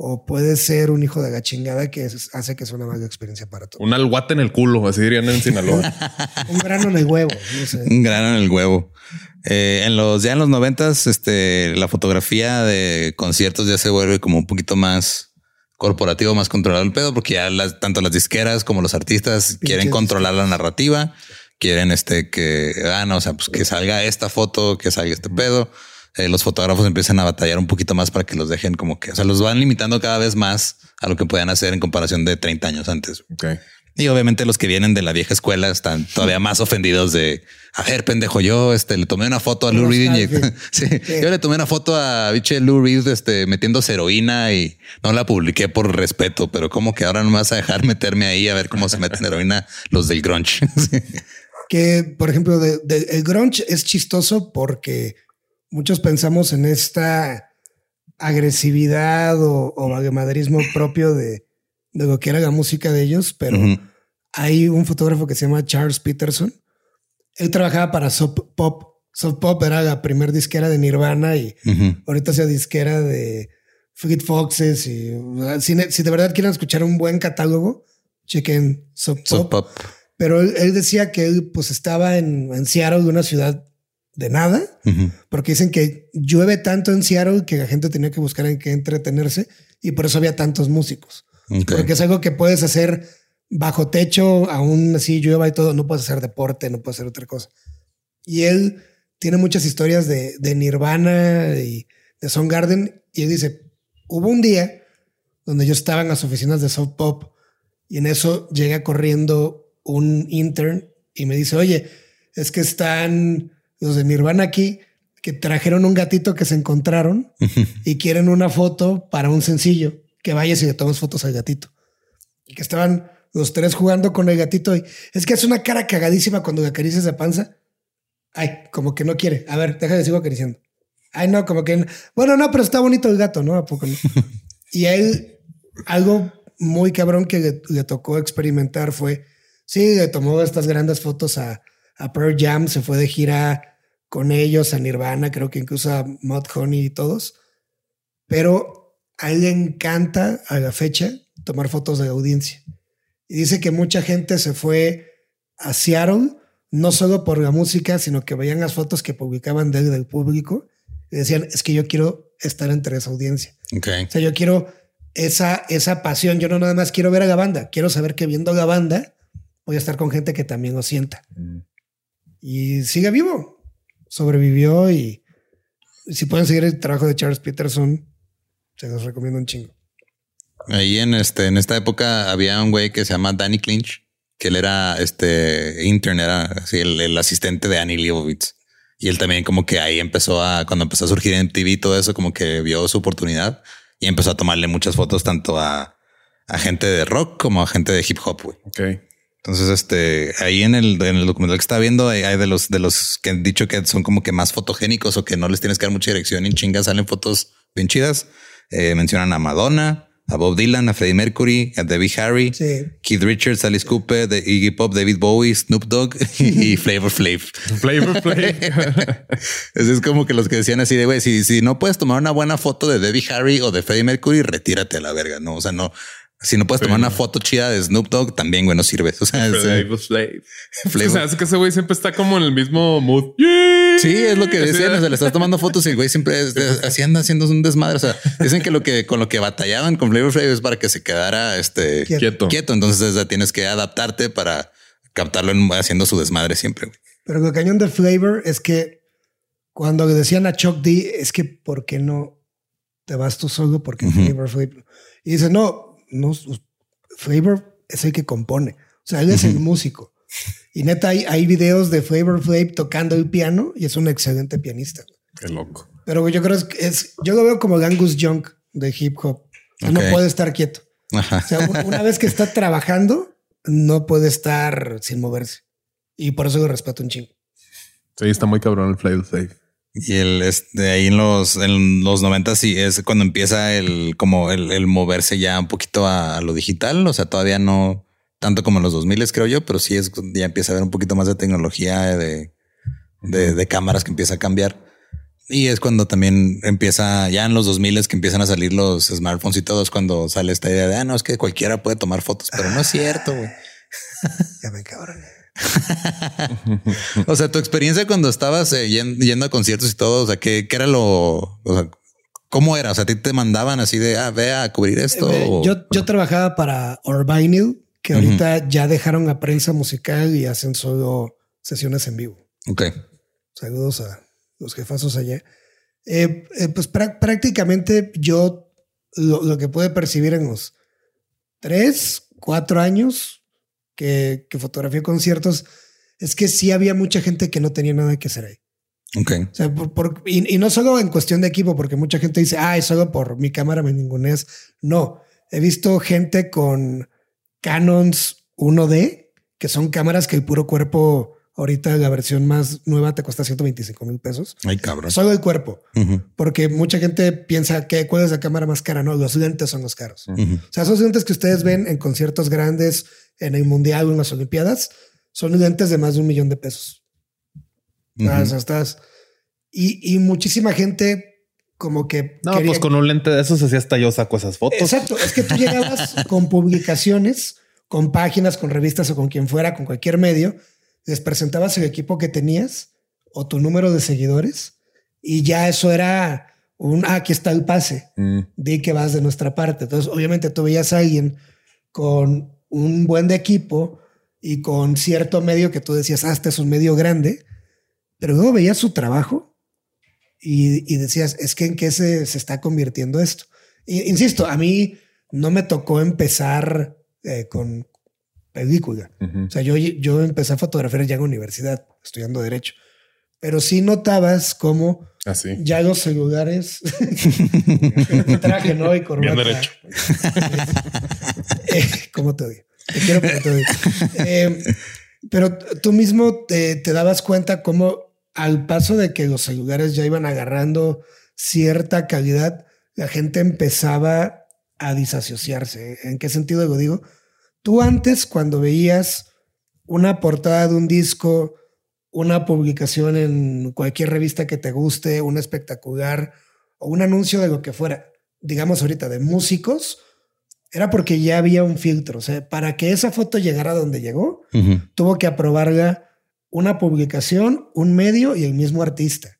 o puede ser un hijo de la chingada que hace que sea una mala experiencia para todos. Un alguate en el culo, así dirían en Sinaloa. un grano en el huevo. Un grano en el huevo. Eh, en los ya en los noventas, este, la fotografía de conciertos ya se vuelve como un poquito más corporativo, más controlado el pedo, porque ya tanto las disqueras como los artistas quieren controlar la narrativa, quieren este que, ah, no, o sea, pues que salga esta foto, que salga este pedo. Eh, los fotógrafos empiezan a batallar un poquito más para que los dejen como que, o sea, los van limitando cada vez más a lo que puedan hacer en comparación de 30 años antes. Y obviamente los que vienen de la vieja escuela están todavía más ofendidos de, a ver, pendejo, yo este, le tomé una foto a Lou Reed. Y, sí, Yo le tomé una foto a biche Lou Reed este, metiendo heroína y no la publiqué por respeto, pero como que ahora no me vas a dejar meterme ahí a ver cómo se meten heroína los del grunge. que, por ejemplo, de, el grunge es chistoso porque muchos pensamos en esta agresividad o, o propio de, lo que era la música de ellos, pero hay un fotógrafo que se llama Charles Peterson. Él trabajaba para Soap Pop. Soap Pop era la primer disquera de Nirvana y ahorita sea disquera de Fleet Foxes. Y si, de verdad quieren escuchar un buen catálogo, chequen Soap Pop. Pero él, decía que él pues estaba en, en Seattle, una ciudad de nada, porque dicen que llueve tanto en Seattle que la gente tenía que buscar en qué entretenerse y por eso había tantos músicos. Porque es algo que puedes hacer bajo techo, aún así llueva y todo, no puedes hacer deporte, no puedes hacer otra cosa. Y él tiene muchas historias de, de Nirvana y de Garden y él dice, hubo un día donde yo estaba en las oficinas de Soft Pop y en eso llega corriendo un intern y me dice, oye, es que están los de Nirvana aquí, que trajeron un gatito que se encontraron y quieren una foto para un sencillo, que vayas y le tomes fotos al gatito. Y que estaban los tres jugando con el gatito y es que es una cara cagadísima cuando le acaricias de panza. Ay, como que no quiere. A ver, deja de sigo acariciando. Ay, no, como que bueno, no, pero está bonito el gato, ¿no? ¿A poco no? y a él, algo muy cabrón que le, le, tocó experimentar fue, sí, tomó estas grandes fotos a, a Pearl Jam, se fue de gira con ellos, a Nirvana, creo que incluso a Mud Honey y todos. Pero a él le encanta a la fecha tomar fotos de audiencia. Y dice que mucha gente se fue a Seattle, no solo por la música, sino que veían las fotos que publicaban de del público y decían, es que yo quiero estar entre esa audiencia. O sea, yo quiero esa, esa pasión. Yo no nada más quiero ver a la banda, quiero saber que viendo a la banda voy a estar con gente que también lo sienta. Mm. Y sigue vivo sobrevivió y si pueden seguir el trabajo de Charles Peterson, se los recomiendo un chingo. Ahí en este, en esta época había un güey que se llama Danny Clinch, que él era este intern, era así el, el asistente de Annie Leibovitz. Y él también como que ahí empezó a, cuando empezó a surgir en TV y todo eso, como que vio su oportunidad y empezó a tomarle muchas fotos tanto a, a gente de rock como a gente de hip hop, güey. Ok. Entonces, este, ahí en el, en el documental que está viendo, hay, hay de los, de los que han dicho que son como que más fotogénicos o que no les tienes que dar mucha dirección y en chinga salen fotos bien chidas. Eh, mencionan a Madonna, a Bob Dylan, a Freddie Mercury, a Debbie Harry, Sí. Keith Richards, Alice Cooper, de Iggy Pop, David Bowie, Snoop Dogg y Flavor Flav. Flavor Play. Ese es como que los que decían así de güey, si, si no puedes tomar una buena foto de Debbie Harry o de Freddie Mercury, retírate a la verga. No, o sea, no. Si no puedes tomar una foto chida de Snoop Dogg, también, güey, no sirve. O sea, es, Flavor Flav. O sea, es que ese güey siempre está como en el mismo mood. Sí, es lo que decían. de- O sea, le estás tomando fotos y el güey siempre es- es- así anda haciendo un desmadre. O sea, dicen que lo que con lo que batallaban con Flavor Flav es para que se quedara este Quieto. Entonces ya tienes que adaptarte para captarlo en- haciendo su desmadre siempre. güey. Pero lo cañón de Flavor es que cuando le decían a Chuck D, es que ¿por qué no te vas tú solo? Porque Ujú. Flavor, Flavor. Y dice, no, no, Flavor es el que compone. O sea, él es el músico. Y neta, hay, hay videos de Flavor Flav tocando el piano y es un excelente pianista. Qué loco. Pero yo creo que es, yo lo veo como el Angus Young de hip hop. No puede estar quieto. Ajá. O sea, una vez que está trabajando, no puede estar sin moverse. Y por eso lo respeto un chingo. Sí, está muy cabrón el Flavor Flav. Y el este ahí en los en los 90 sí es cuando empieza el como el, el moverse ya un poquito a, a lo digital. O sea, todavía no tanto como en los 2000 creo yo, pero sí es ya empieza a haber un poquito más de tecnología de, de, de cámaras que empieza a cambiar. Y es cuando también empieza ya en los 2000 que empiezan a salir los smartphones y todo. Es cuando sale esta idea de ah, no, es que cualquiera puede tomar fotos, pero no es cierto. güey. Ya me cabrón. O sea, tu experiencia cuando estabas eh, yen- yendo a conciertos y todo, o sea, ¿qué, qué era lo, o sea, cómo era? O sea, a ti te mandaban así de, ah, ve a cubrir esto. Eh, o- Yo, yo trabajaba para Orbinyl, que ahorita ya dejaron la prensa musical y hacen solo sesiones en vivo. Ok. Saludos a los jefazos allá. Eh, pues prá- prácticamente yo lo, lo que pude percibir en los tres, cuatro años que, que fotografié conciertos es que sí había mucha gente que no tenía nada que hacer ahí. Ok. O sea, por- por- y, y no solo en cuestión de equipo, porque mucha gente dice, ah, es solo por mi cámara me ninguneas. No, he visto gente con Canons 1D, que son cámaras que el puro cuerpo, ahorita la versión más nueva te cuesta 125 mil pesos. Ay, cabrón. Solo el cuerpo, Ujú, porque mucha gente piensa que cuál es la cámara más cara. No, los lentes son los caros. ujú. O sea, esos lentes que ustedes ven en conciertos grandes, en el Mundial o en las Olimpiadas, son lentes de más de un millón de pesos. Ah, Ujú. o sea, estás. Y, y muchísima gente como que. No, quería- pues con un lente de esos así hasta yo saco esas fotos. Exacto. Es que tú llegabas con publicaciones, con páginas, con revistas o con quien fuera, con cualquier medio, les presentabas el equipo que tenías o tu número de seguidores y ya eso era un. Ah, aquí está el pase. Mm, di que vas de nuestra parte. Entonces, obviamente tú veías a alguien con un buen de equipo y con cierto medio que tú decías, ah, este es un medio grande, pero luego veías su trabajo y, y decías, es que en qué se, se está convirtiendo esto. Y, insisto, a mí no me tocó empezar eh, con película. ujú. O sea, yo, yo empecé a fotografiar ya en universidad, estudiando derecho, pero sí notabas cómo Así. ya los celulares traje, ¿no? Y corbata. Bien derecho. Eh, ¿Cómo te odio? Te quiero, pero te odio. Eh, pero tú mismo te, te dabas cuenta cómo al paso de que los celulares ya iban agarrando cierta calidad, la gente empezaba a disasociarse. ¿En qué sentido lo digo? Tú antes, cuando veías una portada de un disco, una publicación en cualquier revista que te guste, un espectacular o un anuncio de lo que fuera, digamos ahorita de músicos, era porque ya había un filtro. O sea, para que esa foto llegara a donde llegó, tuvo que aprobarla una publicación, un medio y el mismo artista.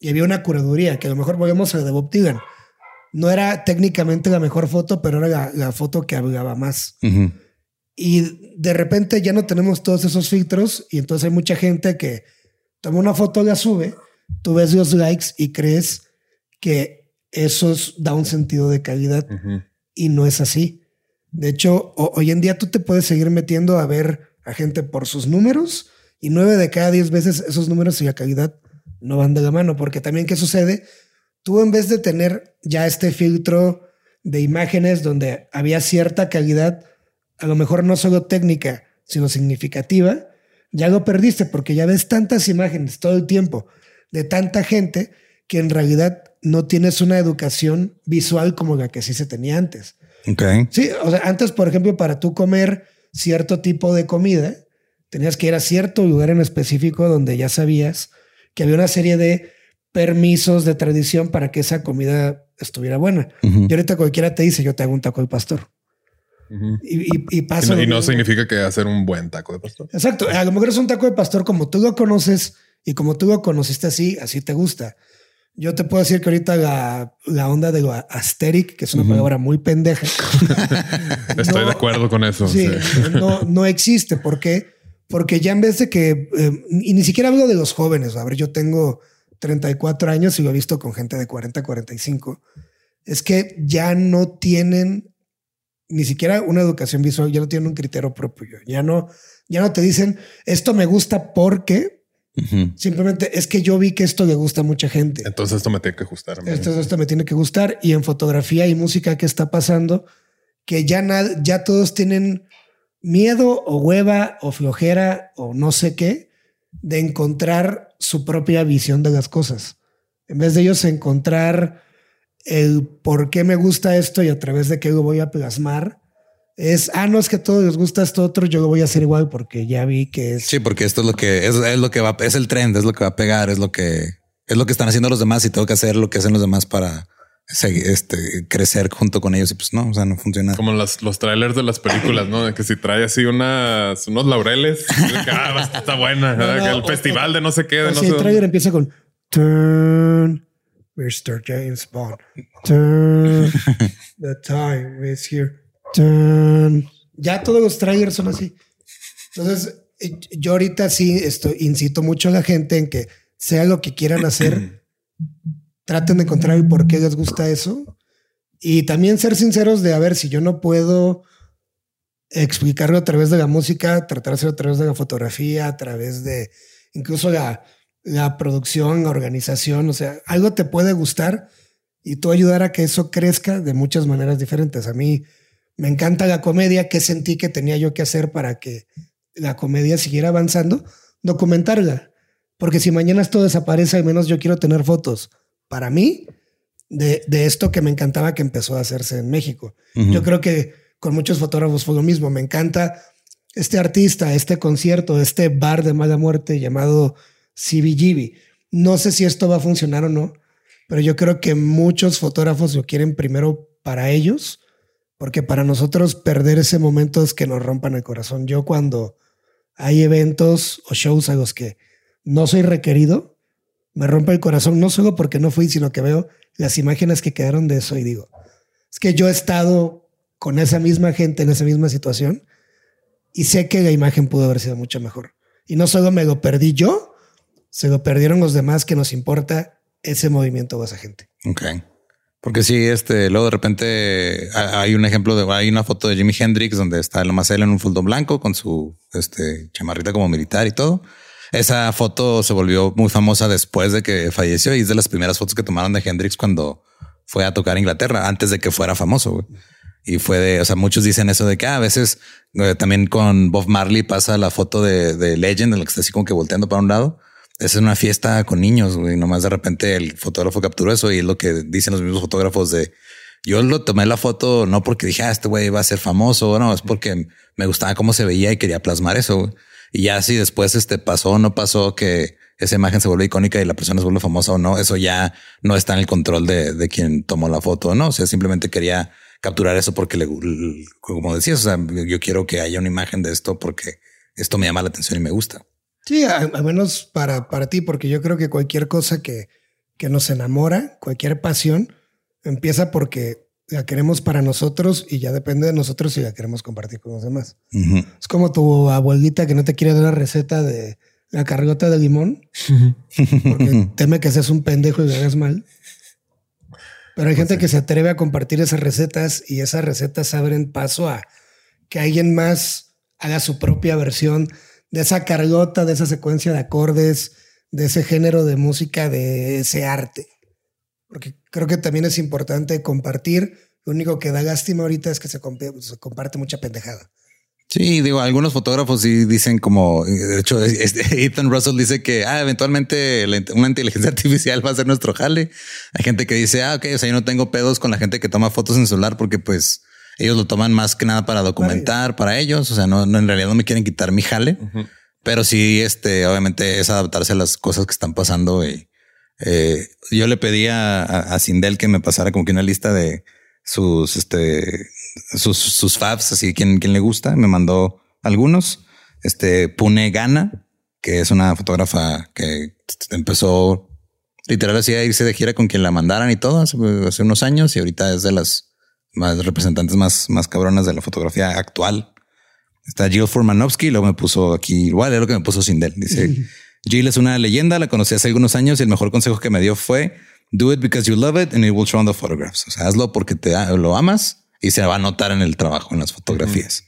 Y había una curaduría, que a lo mejor volvemos a la de Bob Dylan. No era técnicamente la mejor foto, pero era la, la foto que hablaba más. Y de repente ya no tenemos todos esos filtros y entonces hay mucha gente que toma una foto, la sube, tú ves los likes y crees que eso es- da un sentido de calidad y no es así. De hecho, hoy en día tú te puedes seguir metiendo a ver a gente por sus números y nueve de cada diez veces esos números y la calidad no van de la mano, porque también ¿qué sucede? Tú en vez de tener ya este filtro de imágenes donde había cierta calidad, a lo mejor no solo técnica, sino significativa, ya lo perdiste porque ya ves tantas imágenes todo el tiempo de tanta gente que en realidad no tienes una educación visual como la que sí se tenía antes. Okay. Sí, o sea, antes, por ejemplo, para tú comer cierto tipo de comida, tenías que ir a cierto lugar en específico donde ya sabías que había una serie de permisos de tradición para que esa comida estuviera buena. Y ahorita cualquiera te dice, yo te hago un taco de pastor. Y, y, pasa. Y no, significa que hacer un buen taco de pastor. Exacto. A lo mejor es un taco de pastor como tú lo conoces y como tú lo conociste así, así te gusta. Yo te puedo decir que ahorita la, la onda de lo asteric, que es una palabra muy pendeja. Estoy de acuerdo con eso. Sí, No, no existe. ¿Por qué? Porque ya en vez de que, eh, y ni siquiera hablo de los jóvenes, a ver, yo tengo 34 años y lo he visto con gente de 40, 45, es que ya no tienen ni siquiera una educación visual, ya no tienen un criterio propio, ya no, ya no te dicen, esto me gusta porque Simplemente es que yo vi que esto le gusta a mucha gente. Entonces esto me tiene que gustar. Esto, esto me tiene que gustar. Y en fotografía y música, ¿qué está pasando? Que ya, nada, ya todos tienen miedo o hueva o flojera o no sé qué de encontrar su propia visión de las cosas. En vez de ellos encontrar el por qué me gusta esto y a través de qué lo voy a plasmar, es, ah, no es que a todos les gusta esto otro, yo lo voy a hacer igual porque ya vi que es. Sí, porque esto es lo que es, es lo que va, es el trend, es lo que va a pegar, es lo que es lo que están haciendo los demás y tengo que hacer lo que hacen los demás para seguir, este, crecer junto con ellos y pues no, o sea, no funciona. Como los, los trailers de las películas, ¿no? De que si trae así unas, unos laureles, ah, está buena, el festival de no sé qué. De no el trailer empieza con Turn, Mr. James Bond. Turn, the time is here. Ya todos los trailers son así. Entonces, yo ahorita sí estoy, incito mucho a la gente en que sea lo que quieran hacer, traten de encontrar el por qué les gusta eso. Y también ser sinceros de, a ver, si yo no puedo explicarlo a través de la música, tratar de hacerlo a través de la fotografía, a través de incluso la, la producción, organización, o sea, algo te puede gustar y tú ayudar a que eso crezca de muchas maneras diferentes. A mí, me encanta la comedia, ¿qué sentí que tenía yo que hacer para que la comedia siguiera avanzando? Documentarla. Porque si mañana esto desaparece, al menos yo quiero tener fotos para mí de, esto que me encantaba que empezó a hacerse en México. Yo creo que con muchos fotógrafos fue lo mismo. Me encanta este artista, este concierto, este bar de mala muerte llamado CBGB. No sé si esto va a funcionar o no, pero yo creo que muchos fotógrafos lo quieren primero para ellos porque para nosotros perder ese momento es que nos rompan el corazón. Yo cuando hay eventos o shows a los que no soy requerido, me rompe el corazón, no solo porque no fui, sino que veo las imágenes que quedaron de eso y digo, es que yo he estado con esa misma gente en esa misma situación y sé que la imagen pudo haber sido mucho mejor. Y no solo me lo perdí yo, se lo perdieron los demás que nos importa ese movimiento o esa gente. Okay. Porque sí, este, luego de repente hay un ejemplo de, hay una foto de Jimi Hendrix donde está más él en un fuldo blanco con su, este, chamarrita como militar y todo. Esa foto se volvió muy famosa después de que falleció y es de las primeras fotos que tomaron de Hendrix cuando fue a tocar Inglaterra, antes de que fuera famoso. Y fue de, o sea, muchos dicen eso de que ah, a veces eh, también con Bob Marley pasa la foto de, de Legend en la que está así como que volteando para un lado es una fiesta con niños, güey. Nomás de repente el fotógrafo capturó eso y es lo que dicen los mismos fotógrafos de yo lo tomé la foto no porque dije, ah, este güey va a ser famoso, no, es porque me gustaba cómo se veía y quería plasmar eso. Y ya si después este pasó o no pasó que esa imagen se vuelve icónica y la persona se vuelve famosa o no, eso ya no está en el control de, de quien tomó la foto, no? O sea, simplemente quería capturar eso porque le, como decías, o sea, yo quiero que haya una imagen de esto porque esto me llama la atención y me gusta. Sí, al menos para, para ti, porque yo creo que cualquier cosa que, que nos enamora, cualquier pasión, empieza porque la queremos para nosotros y ya depende de nosotros si la queremos compartir con los demás. Es como tu abuelita que no te quiere dar la receta de la cargota de limón porque teme que seas un pendejo y lo hagas mal. Pero hay gente que se atreve a compartir esas recetas y esas recetas abren paso a que alguien más haga su propia versión de esa cargota, de esa secuencia de acordes, de ese género de música, de ese arte. Porque creo que también es importante compartir. Lo único que da lástima ahorita es que se, comparte mucha pendejada. Sí, digo, algunos fotógrafos sí dicen como, de hecho, Ethan Russell dice que ah, eventualmente una inteligencia artificial va a ser nuestro jale. Hay gente que dice, ah, ok, o sea, yo no tengo pedos con la gente que toma fotos en celular porque pues ellos lo toman más que nada para documentar para ellos. O sea, no, en realidad no me quieren quitar mi jale, pero sí, este, obviamente es adaptarse a las cosas que están pasando. Y eh, yo le pedí a, a, Sindel que me pasara como que una lista de sus, este, sus, sus faves, así quien, quien le gusta. Me mandó algunos. Este Pune Gana, que es una fotógrafa que empezó literal así a irse de gira con quien la mandaran y todo hace, hace unos años y ahorita es de las más representantes más, más cabronas de la fotografía actual. Está Jill Furmanovsky, luego me puso aquí, igual es lo que me puso Sindel. Dice, Jill es una leyenda, la conocí hace algunos años y el mejor consejo que me dio fue, do it because you love it and it will show on the photographs. O sea, hazlo porque te lo amas y se va a notar en el trabajo, en las fotografías.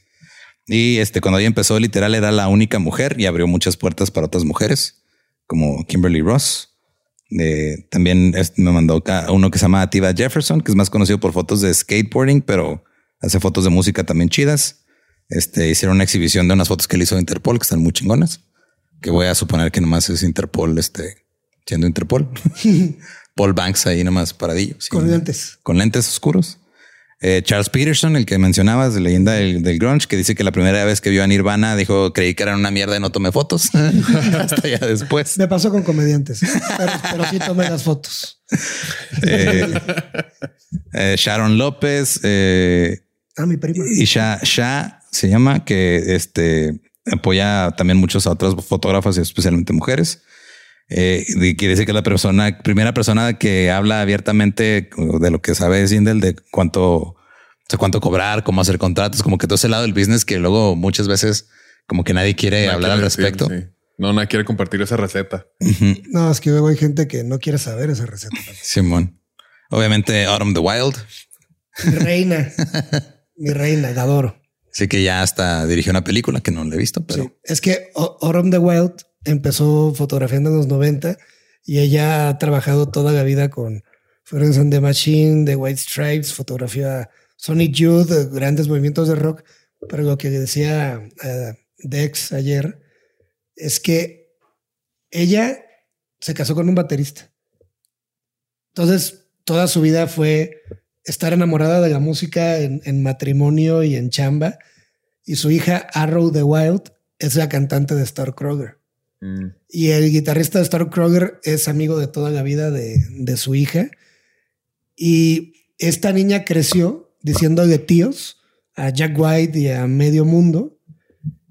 Y este, cuando ella empezó, literal, era la única mujer y abrió muchas puertas para otras mujeres, como Kimberly Ross. Eh, también me mandó uno que se llama Ativa Jefferson, que es más conocido por fotos de skateboarding, pero hace fotos de música también chidas. Este hicieron una exhibición de unas fotos que él hizo de Interpol, que están muy chingonas. Que voy a suponer que nomás es Interpol, este siendo Interpol. Paul Banks ahí nomás paradillo. Con lentes. Con lentes oscuros. Eh, Charles Peterson, el que mencionabas, de leyenda del, grunge, que dice que la primera vez que vio a Nirvana dijo creí que eran una mierda y no tomé fotos. Hasta ya después. Me pasó con comediantes, pero, sí tomé las fotos. Eh, eh, Sharon López. ah, mi prima. Y Sha, Sha se llama, que este apoya también muchos a otras fotógrafas, especialmente mujeres. Eh, quiere decir que la persona, primera persona que habla abiertamente de lo que sabe Sindel, de cuánto, cuánto cobrar, cómo hacer contratos, como que todo ese lado del business que luego muchas veces como que nadie quiere hablar al respecto. No, nadie quiere compartir esa receta. No, es que luego hay gente que no quiere saber esa receta. Simón. Obviamente Autumn the Wild. Mi reina. Mi reina, la adoro. Sí que ya hasta dirigió una película que no la he visto, pero... Es que Autumn the Wild empezó fotografiando en los 90 y ella ha trabajado toda la vida con Florence and the Machine, The White Stripes, fotografía Sonic Youth, grandes movimientos de rock. Pero lo que decía eh, Dex ayer es que ella se casó con un baterista. Entonces, toda su vida fue estar enamorada de la música en, en matrimonio y en chamba. Y su hija Arrow the Wild es la cantante de Star Kroger. Mm. Y el guitarrista de Star Kroger es amigo de toda la vida de, su hija. Y esta niña creció diciéndole tíos a Jack White y a medio mundo.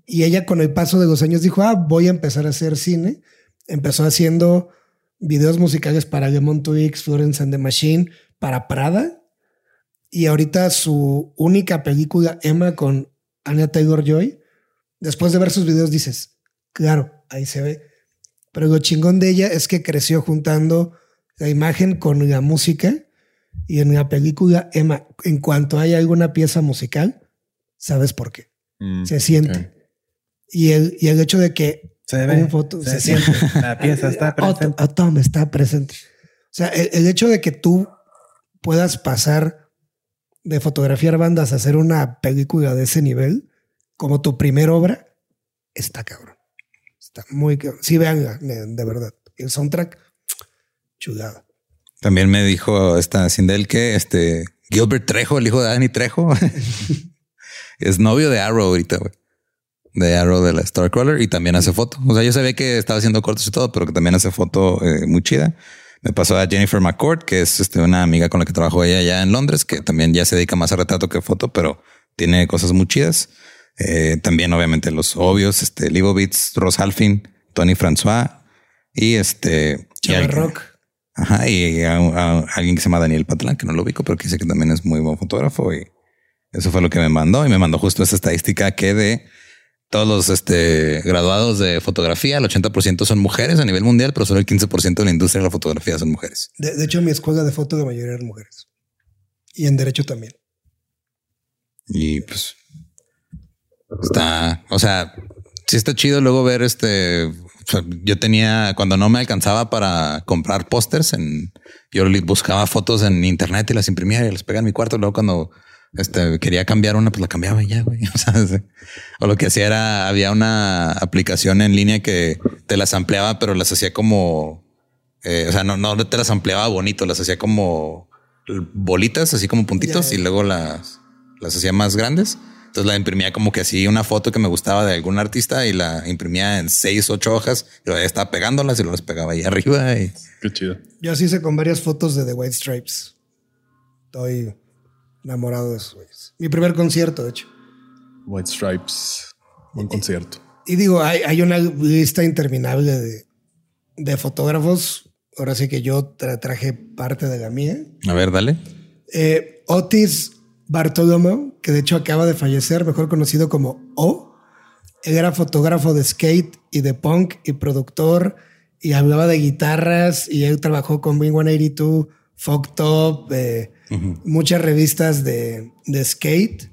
Y ella con el paso de los años dijo, ah, voy a empezar a hacer cine. Empezó haciendo videos musicales para Lemon Twix, Florence and the Machine, para Prada. Y ahorita su única película, Emma, con Anya Taylor Joy, después de ver sus videos dices, claro, ahí se ve. Pero lo chingón de ella es que creció juntando la imagen con la música y en la película, Emma, en cuanto hay alguna pieza musical, sabes por qué. Mm, se siente. Y, el, y el hecho de que se ve, foto, se, siente. La pieza está presente. Está presente. O sea, el, hecho de que tú puedas pasar de fotografiar bandas a hacer una película de ese nivel como tu primera obra, está cabrón muy. Sí, vean, de verdad. El soundtrack, chulada. También me dijo esta Sindel que este Gilbert Trejo, el hijo de Danny Trejo, es novio de Arrow ahorita. De Arrow de la Starcrawler y también hace foto. O sea, yo sabía que estaba haciendo cortos y todo, pero que también hace foto eh, muy chida. Me pasó a Jennifer McCord, que es este, una amiga con la que trabajo ella allá en Londres, que también ya se dedica más a retrato que foto, pero tiene cosas muy chidas. Eh, también, obviamente, los obvios, este, Beats, Ross Halfin, Tony François y este. Y Rock. Ajá, y alguien que se llama Daniel Patlán, que no lo ubico, pero que dice que también es muy buen fotógrafo y eso fue lo que me mandó y me mandó justo esa estadística que de todos los este, graduados de fotografía, el 80% son mujeres a nivel mundial, pero solo el 15% de la industria de la fotografía son mujeres. De, de hecho, mi escuela de foto, la mayoría eran mujeres. Y en derecho también. Y pues está, o sea, sí está chido luego ver este. o sea, yo tenía cuando no me alcanzaba para comprar pósters en yo buscaba fotos en internet y las imprimía y las pegaba en mi cuarto. Luego cuando este quería cambiar una, pues la cambiaba y ya, güey. O sea, sí. o lo que hacía era había una aplicación en línea que te las ampliaba, pero las hacía como eh, o sea, no, no te las ampliaba bonito, las hacía como bolitas, así como puntitos, y luego las, las hacía más grandes. Entonces la imprimía como que así una foto que me gustaba de algún artista y la imprimía en seis, ocho hojas y luego estaba pegándolas y las pegaba ahí arriba. Y Qué chido. Yo así hice con varias fotos de The White Stripes. Estoy enamorado de esos güeyes. Mi primer concierto, de hecho. White Stripes. Buen concierto. Y digo, hay, hay una lista interminable de, de fotógrafos. Ahora sí que yo tra- traje parte de la mía. a ver, dale. Eh, Otis Bartolomo, que de hecho acaba de fallecer, mejor conocido como O. Él era fotógrafo de skate y de punk y productor y hablaba de guitarras y él trabajó con Wing 182, Folk Top, eh, muchas revistas de, de skate.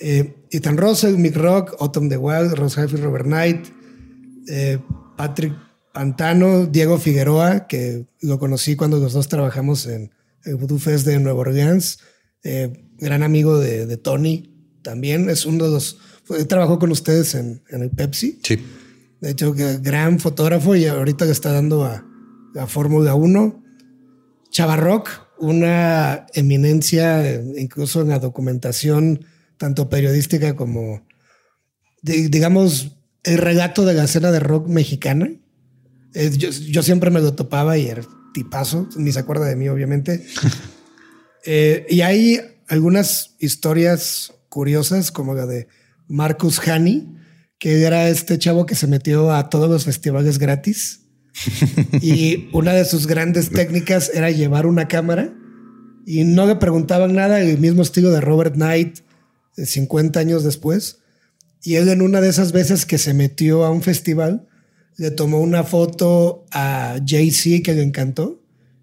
Eh, Ethan Russell, Mick Rock, Autumn the Wild, Ross Halford, Robert Knight, eh, Patrick Pantano, Diego Figueroa, que lo conocí cuando los dos trabajamos en el Voodoo Fest de Nueva Orleans, eh, gran amigo de, de Tony también, es uno de los, trabajó con ustedes en, en el Pepsi, Sí. de hecho, que gran fotógrafo y ahorita le está dando a la Fórmula 1. Chavarrock, una eminencia incluso en la documentación, tanto periodística como, di- digamos, el relato de la escena de rock mexicana. Eh, yo, yo siempre me lo topaba y era tipazo, ni se acuerda de mí, obviamente. Eh, y hay algunas historias curiosas, como la de Marcus Hani, que era este chavo que se metió a todos los festivales gratis. y una de sus grandes técnicas era llevar una cámara y no le preguntaban nada, el mismo estilo de Robert Knight, de 50 años después. Y él en una de esas veces que se metió a un festival, le tomó una foto a Jay-Z que le encantó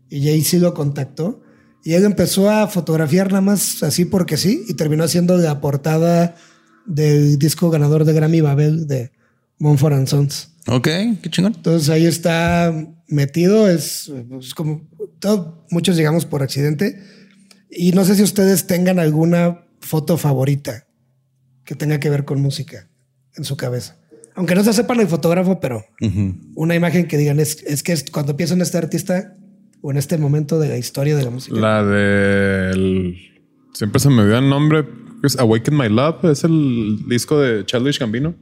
y Jay-Z lo contactó y él empezó a fotografiar nada más así porque sí y terminó haciendo la portada del disco ganador de Grammy Babel de Monfort and Sons. Ok, qué chingón. Entonces ahí está metido, es, es como todo, muchos llegamos por accidente y no sé si ustedes tengan alguna foto favorita que tenga que ver con música en su cabeza. Aunque no se sepan el fotógrafo, pero una imagen que digan es, es que es cuando pienso en este artista o en este momento de la historia de la música. La del. Siempre se me olvida el nombre. Es Awaken My Love. Es el disco de Childish Gambino.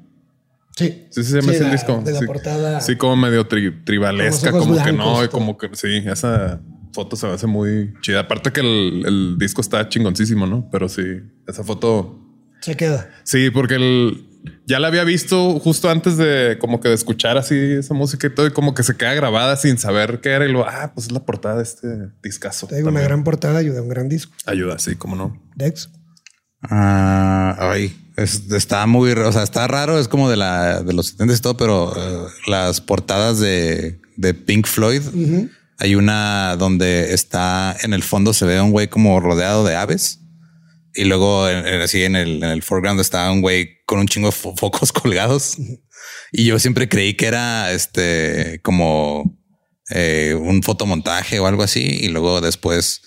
sí, Sí, sí, se llama ese la- disco. De la sí. portada. Sí, como medio tri- tribalesca, como que no, y como que sí, esa foto se me hace muy chida. Aparte que el, el disco está chingoncísimo, ¿no? Pero sí, esa foto. Se queda. Sí, porque el, ya la había visto justo antes de como que de escuchar así esa música y todo, y como que se queda grabada sin saber qué era. Y luego, ah, pues es la portada de este discazo. Te digo, una gran portada ayuda, un gran disco. ayuda, sí, como no. Dex. Ah, ay, es- está muy, o sea, está raro, es como de la de los 70 y todo, pero eh, las portadas de, de Pink Floyd, hay una donde está en el fondo se ve un güey como rodeado de aves y luego en- así en el, en el foreground está un güey con un chingo de fo- focos colgados y yo siempre creí que era este como eh, un fotomontaje o algo así y luego después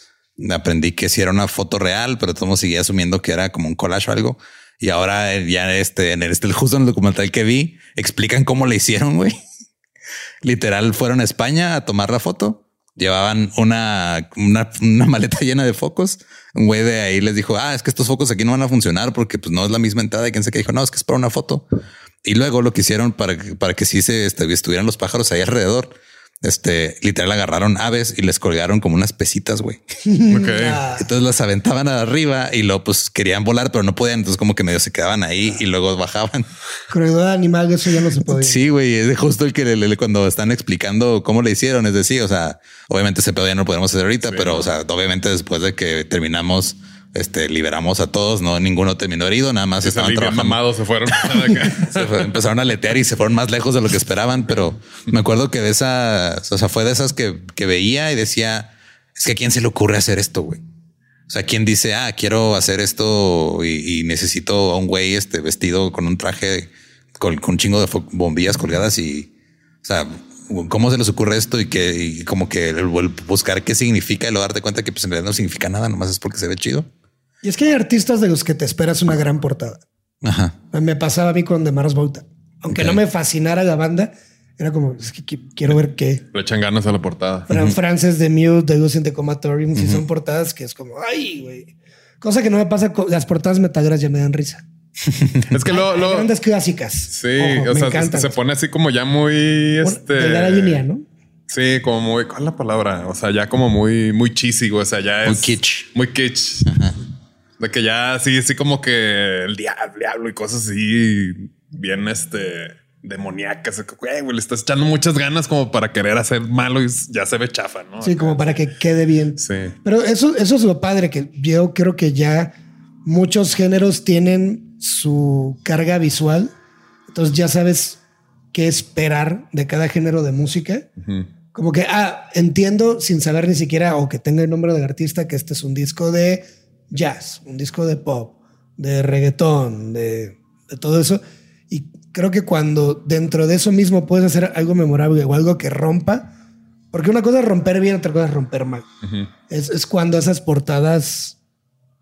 aprendí que sí era una foto real, pero todo seguía asumiendo que era como un collage o algo. Y ahora eh, ya este, en el, este, justo en el documental que vi, explican cómo le hicieron, güey. Literal, fueron a España a tomar la foto. Llevaban una, una, maleta llena de focos. Un güey de ahí les dijo, ah, es que estos focos aquí no van a funcionar porque pues no es la misma entrada. Y quien sé que dijo, no, es que es para una foto. Y luego lo que hicieron para, para que sí se este, estuvieran los pájaros ahí alrededor. Este literal agarraron aves y les colgaron como unas pesitas, güey. Entonces las aventaban arriba y luego pues querían volar, pero no podían. Entonces como que medio se quedaban ahí y luego bajaban. crueldad animal, eso ya no se puede. Sí, güey, es justo el que le- le- cuando están explicando cómo le hicieron, es decir, o sea, obviamente ese pedo ya no lo podemos hacer ahorita, pero o sea, obviamente después de que terminamos este, liberamos a todos, no ninguno terminó herido, nada más Se estaban trabajando. mamados, se fueron. Se fue- empezaron a letear y se fueron más lejos de lo que esperaban, pero me acuerdo que de esas, o sea, fue de esas que, que veía y decía, es que a quién se le ocurre hacer esto, güey. O sea, quién dice, ah, quiero hacer esto y, y necesito a un güey este vestido con un traje con, con un chingo de bombillas colgadas y, o sea, cómo se les ocurre esto y que y como que el, el buscar qué significa y luego darte cuenta que pues en realidad no significa nada, nomás es porque se ve chido. Y es que hay artistas de los que te esperas una gran portada. Ajá. Me pasaba a mí con The Mars Volta. Aunque no me fascinara la banda, era como, es que qui- quiero ver qué. Le echan ganas a la portada. Fran Frances de Mute, de Lucien de Comatorium, si son portadas que es como, ay, güey. Cosa que no me pasa con las portadas metagras, ya me dan risa. Es que lo, grandes clásicas. sí, Ojo, o sea, encantan. se pone así como ya muy este. línea, ¿no? Sí, como muy, ¿cuál es la palabra? O sea, ya como muy, muy cheesy, güey. O sea, ya es Muy kitsch. Muy kitsch. De que ya sí, sí, como que el diablo, diablo y cosas así bien este demoníacas. Güey, güey, le estás echando muchas ganas como para querer hacer malo y ya se ve chafa, ¿no? Sí, como para que quede bien. Sí. Pero eso, eso es lo padre, que yo creo que ya muchos géneros tienen su carga visual. Entonces ya sabes qué esperar de cada género de música. Como que, ah, entiendo sin saber ni siquiera o que tenga el nombre del artista que este es un disco de jazz, un disco de pop, de reggaetón, de, de todo eso. Y creo que cuando dentro de eso mismo puedes hacer algo memorable o algo que rompa, porque una cosa es romper bien, otra cosa es romper mal. es, es cuando esas portadas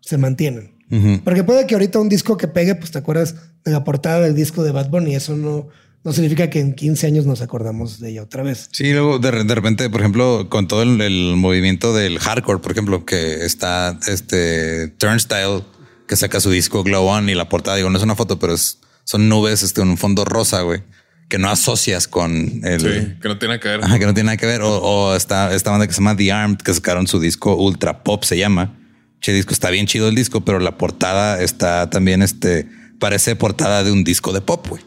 se mantienen. Porque puede que ahorita un disco que pegue, pues te acuerdas de la portada del disco de Bad Bunny. Eso no, no significa que en 15 años nos acordamos de ella otra vez. Sí, luego de, re- de repente, por ejemplo, con todo el, el movimiento del hardcore, por ejemplo, que está este Turnstile que saca su disco Glow On y la portada, digo, no es una foto, pero es, son nubes, este, un fondo rosa, güey, que no asocias con el, Sí, que no tiene que ver. Ajá, que no tiene nada que ver. O, o está esta banda que se llama The Armed, que sacaron su disco Ultra Pop, se llama. Che, disco está bien chido el disco, pero la portada está también, este, parece portada de un disco de pop, güey.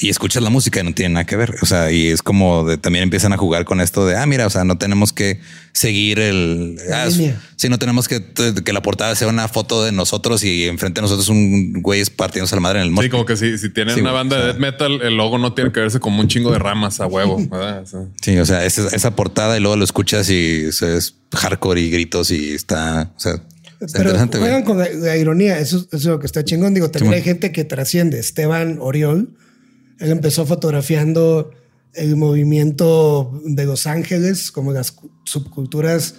Y escuchas la música y no tiene nada que ver. O sea, y es como de, también empiezan a jugar con esto de, ah, mira, o sea, no tenemos que seguir el... Ah, es- sí, no tenemos que, que la portada sea una foto de nosotros y enfrente de nosotros un güey partiéndose la madre en el Sí, mosque. como que si, si tienen Sí, una banda o sea- de death metal, el logo no tiene que verse como un chingo de ramas a huevo. ¿verdad? O sea, Sí, o sea, esa, esa portada y luego lo escuchas y o sea, es hardcore y gritos y está, o sea, Pero juegan con la, la ironía. Eso, eso es lo que está chingón. Digo, también hay gente que trasciende. Esteban Oriol, él empezó fotografiando el movimiento de Los Ángeles, como las cu- subculturas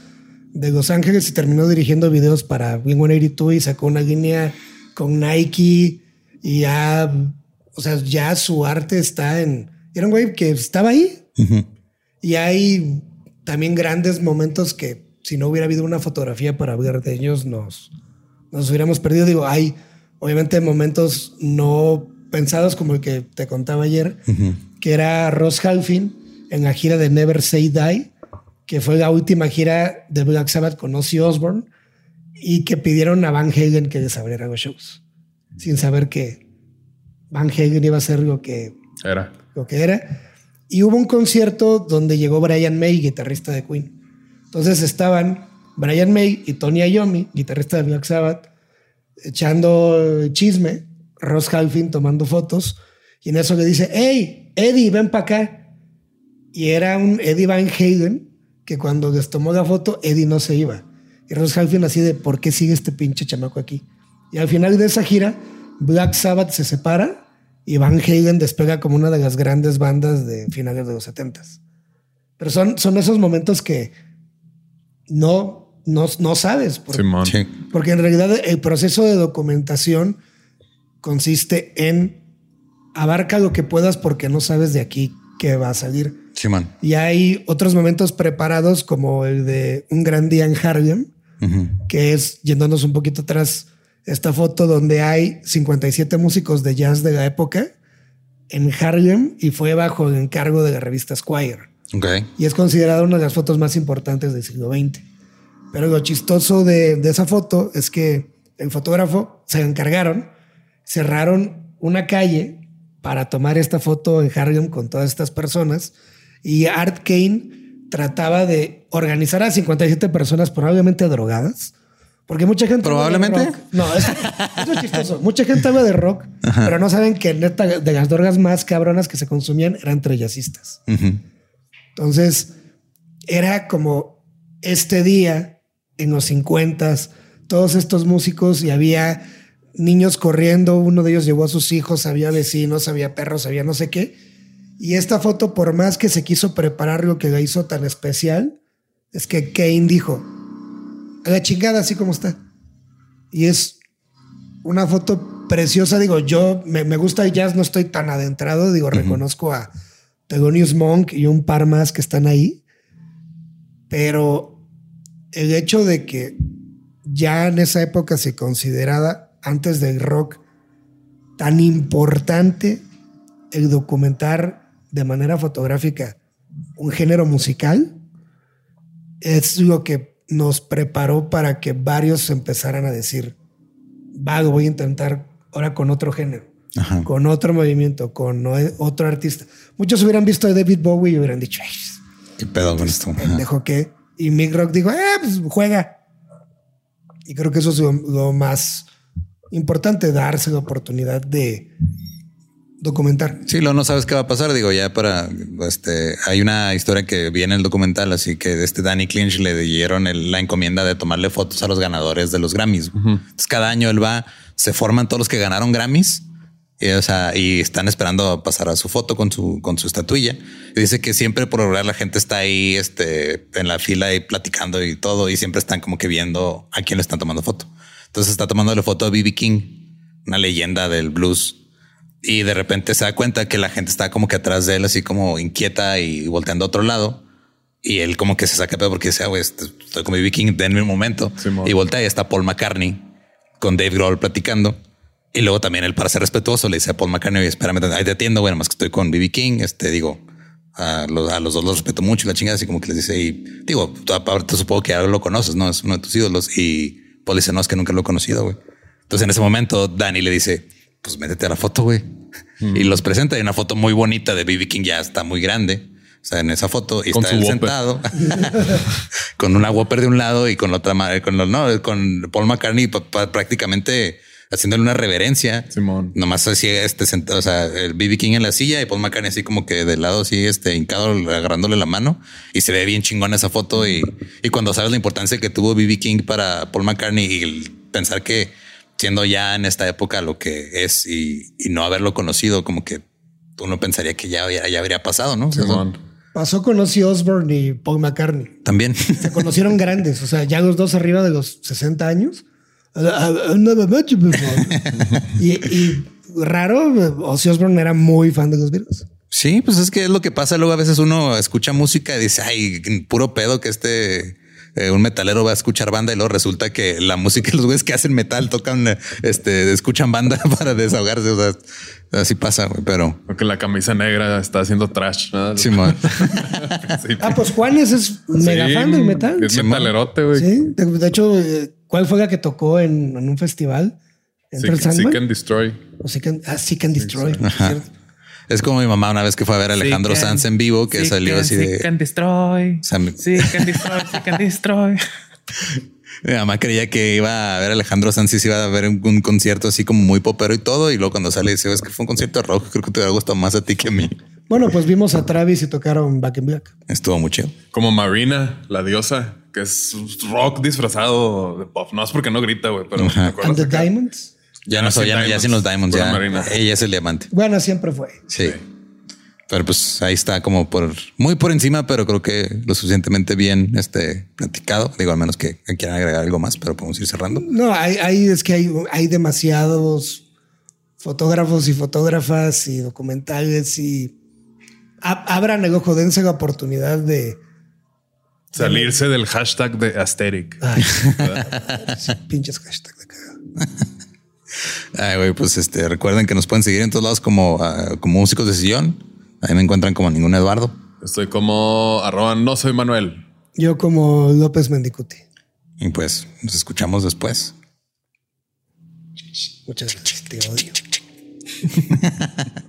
de Los Ángeles y terminó dirigiendo videos para Wing 182 y sacó una línea con Nike y ya, o sea, ya su arte está en... Era un güey que estaba ahí Ujú. y hay también grandes momentos que si no hubiera habido una fotografía para hablar de ellos, nos, nos hubiéramos perdido. Digo, hay obviamente momentos no pensados como el que te contaba ayer, que era Ross Halfin en la gira de Never Say Die, que fue la última gira de Black Sabbath con Ozzy Osbourne y que pidieron a Van Halen que les abriera los shows, sin saber que Van Halen iba a ser lo que era. lo que era. Y hubo un concierto donde llegó Brian May, guitarrista de Queen. Entonces estaban Brian May y Tony Iommi, guitarrista de Black Sabbath, echando chisme, Ross Halfin tomando fotos, y en eso le dice, hey, Eddie, ven para acá. Y era un Eddie Van Halen que cuando les tomó la foto, Eddie no se iba. Y Ross Halfin así de, ¿por qué sigue este pinche chamaco aquí? Y al final de esa gira, Black Sabbath se separa y Van Halen despega como una de las grandes bandas de finales de los 70 Pero son, son esos momentos que no, no, no sabes. por- Simón. Sí. porque en realidad el proceso de documentación consiste en abarca lo que puedas porque no sabes de aquí qué va a salir. Sí, man. Y hay otros momentos preparados como el de un gran día en Harlem, que es yéndonos un poquito atrás, esta foto donde hay 57 músicos de jazz de la época en Harlem y fue bajo el encargo de la revista Squire. Y es considerada una de las fotos más importantes del siglo XX. Pero lo chistoso de, de esa foto es que el fotógrafo se encargaron, cerraron una calle para tomar esta foto en Harlem con todas estas personas y Art Kane trataba de organizar a 57 personas probablemente drogadas Porque mucha gente. habla de Probablemente. rock. No, es, eso es chistoso. Mucha gente habla de rock, pero no saben que neta de las drogas más cabronas que se consumían eran. Ujú. Entonces, era como este día en los 50 todos estos músicos y había niños corriendo, uno de ellos llevó a sus hijos, había vecinos, había perros, había no sé qué. Y esta foto, por más que se quiso preparar lo que la hizo tan especial, es que Kane dijo, a la chingada así como está. Y es una foto preciosa, digo, yo me, me gusta el jazz, no estoy tan adentrado, digo, reconozco a Thelonious Monk y un par más que están ahí, pero el hecho de que ya en esa época se consideraba, antes del rock, tan importante el documentar de manera fotográfica un género musical, es lo que nos preparó para que varios empezaran a decir, va, lo voy a intentar ahora con otro género, Ajá. con otro movimiento, con otro artista. Muchos hubieran visto a David Bowie y hubieran dicho, "Ay, ¿Qué pedo con esto? Ajá. pendejo que. Y Mick Rock dijo, eh, pues juega. Y creo que eso es lo, lo más importante, darse la oportunidad de documentar. Sí, luego no sabes qué va a pasar. Digo, ya para este, hay una historia que viene en el documental, así que este Danny Clinch le dieron el- la encomienda de tomarle fotos a los ganadores de los Grammys. Entonces, cada año él va, se forman todos los que ganaron Grammys. Y, o sea, y están esperando a pasar a su foto con su, con su estatuilla. Y dice que siempre por lograr la gente está ahí, este, en la fila y platicando y todo. Y siempre están como que viendo a quién le están tomando foto. Entonces está tomando la foto a B.B. King, una leyenda del blues. Y de repente se da cuenta que la gente está como que atrás de él, así como inquieta y volteando a otro lado. Y él como que se saca pedo porque dice, "Ah, güey, estoy con B.B. King, denme un momento. Y voltea y está Paul McCartney con Dave Grohl platicando. Y luego también él para ser respetuoso le dice a Paul McCartney, "Oye, espérame, ahí te atiendo, bueno, más que estoy con B.B. King, este digo, a los, a los dos los respeto mucho la chingada, así como que les dice, y digo, aparte supongo que ahora lo conoces, ¿no? Es uno de tus ídolos. Y Paul dice, no, es que nunca lo he conocido, güey. Entonces en ese momento Danny le dice, pues métete a la foto, güey. Y los presenta y una foto muy bonita de B.B. King ya está muy grande. O sea, en esa foto y Con está él sentado con una Whopper de un lado y con la otra con, lo- no, con Paul McCartney prácticamente haciéndole una reverencia. Simón. Nomás así, este sentado, o sea, el BB King en la silla y Paul McCartney así como que del lado así, este hincado, agarrándole la mano y se ve bien chingón esa foto. Y, y cuando sabes la importancia que tuvo BB King para Paul McCartney y el pensar que siendo ya en esta época lo que es y, y no haberlo conocido, como que uno pensaría que ya, había- ya habría pasado, ¿no? O sea, Simón. Pasó con Ozzy Osbourne y Paul McCartney. También. Se conocieron grandes, o sea, ya los dos arriba de los 60 años. I- I- I never met you before. y, y raro, Ozzy Osbourne era muy fan de los Beatles. Sí, pues es que es lo que pasa. Luego a veces uno escucha música y dice, ay, puro pedo que este eh, un metalero va a escuchar banda y luego resulta que la música, los güeyes que hacen metal tocan, este, escuchan banda para desahogarse. O sea, así pasa, güey, pero Porque la camisa negra está haciendo trash. ¿no? Sí. Ah, pues Juanes es mega Sí, fan del metal. Es metalerote, güey. Sí, de, de hecho, eh, ¿cuál fue la que tocó en, en un festival? ¿Entre el Sandman? Seek and Destroy. O Seek and, ah, Seek and Destroy. Es como mi mamá una vez que fue a ver a Alejandro Sanz en vivo, que Seek salió así Seek de. and destroy. O sea, mi, Seek and destroy. Seek and destroy. mi mamá creía que iba a ver a Alejandro Sanz y se iba a ver un, un concierto así como muy popero y todo. Y luego cuando sale dice, es que fue un concierto de rock. Creo que te hubiera gustado más a ti que a mí. Bueno, pues vimos a Travis y tocaron Back in Black. Estuvo muy chido. Como Marina, la diosa, que es rock disfrazado de pop. No es porque no grita, güey, pero Ajá. me acuerdo And the acá. Diamonds. Ya no Ah, soy, sin ya, ya sin los Diamonds, ya. Marina. Ella es el diamante. Bueno, siempre fue. Sí. Pero pues ahí está como por muy por encima, pero creo que lo suficientemente bien este platicado. Digo, al menos que, que quieran agregar algo más, pero podemos ir cerrando. No, hay, hay- es que hay, hay demasiados fotógrafos y fotógrafas y documentales y abran el ojo, dense la oportunidad de Salirse del hashtag de ay, sí, pinches hashtag de cagada. Ay, güey, pues este recuerden que nos pueden seguir en todos lados como, ah, como músicos de sillón. Ahí me encuentran como ningún Eduardo. Estoy como arroba no soy Manuel. Yo como López Mendicuti. Y pues nos escuchamos después. Muchas gracias, te odio.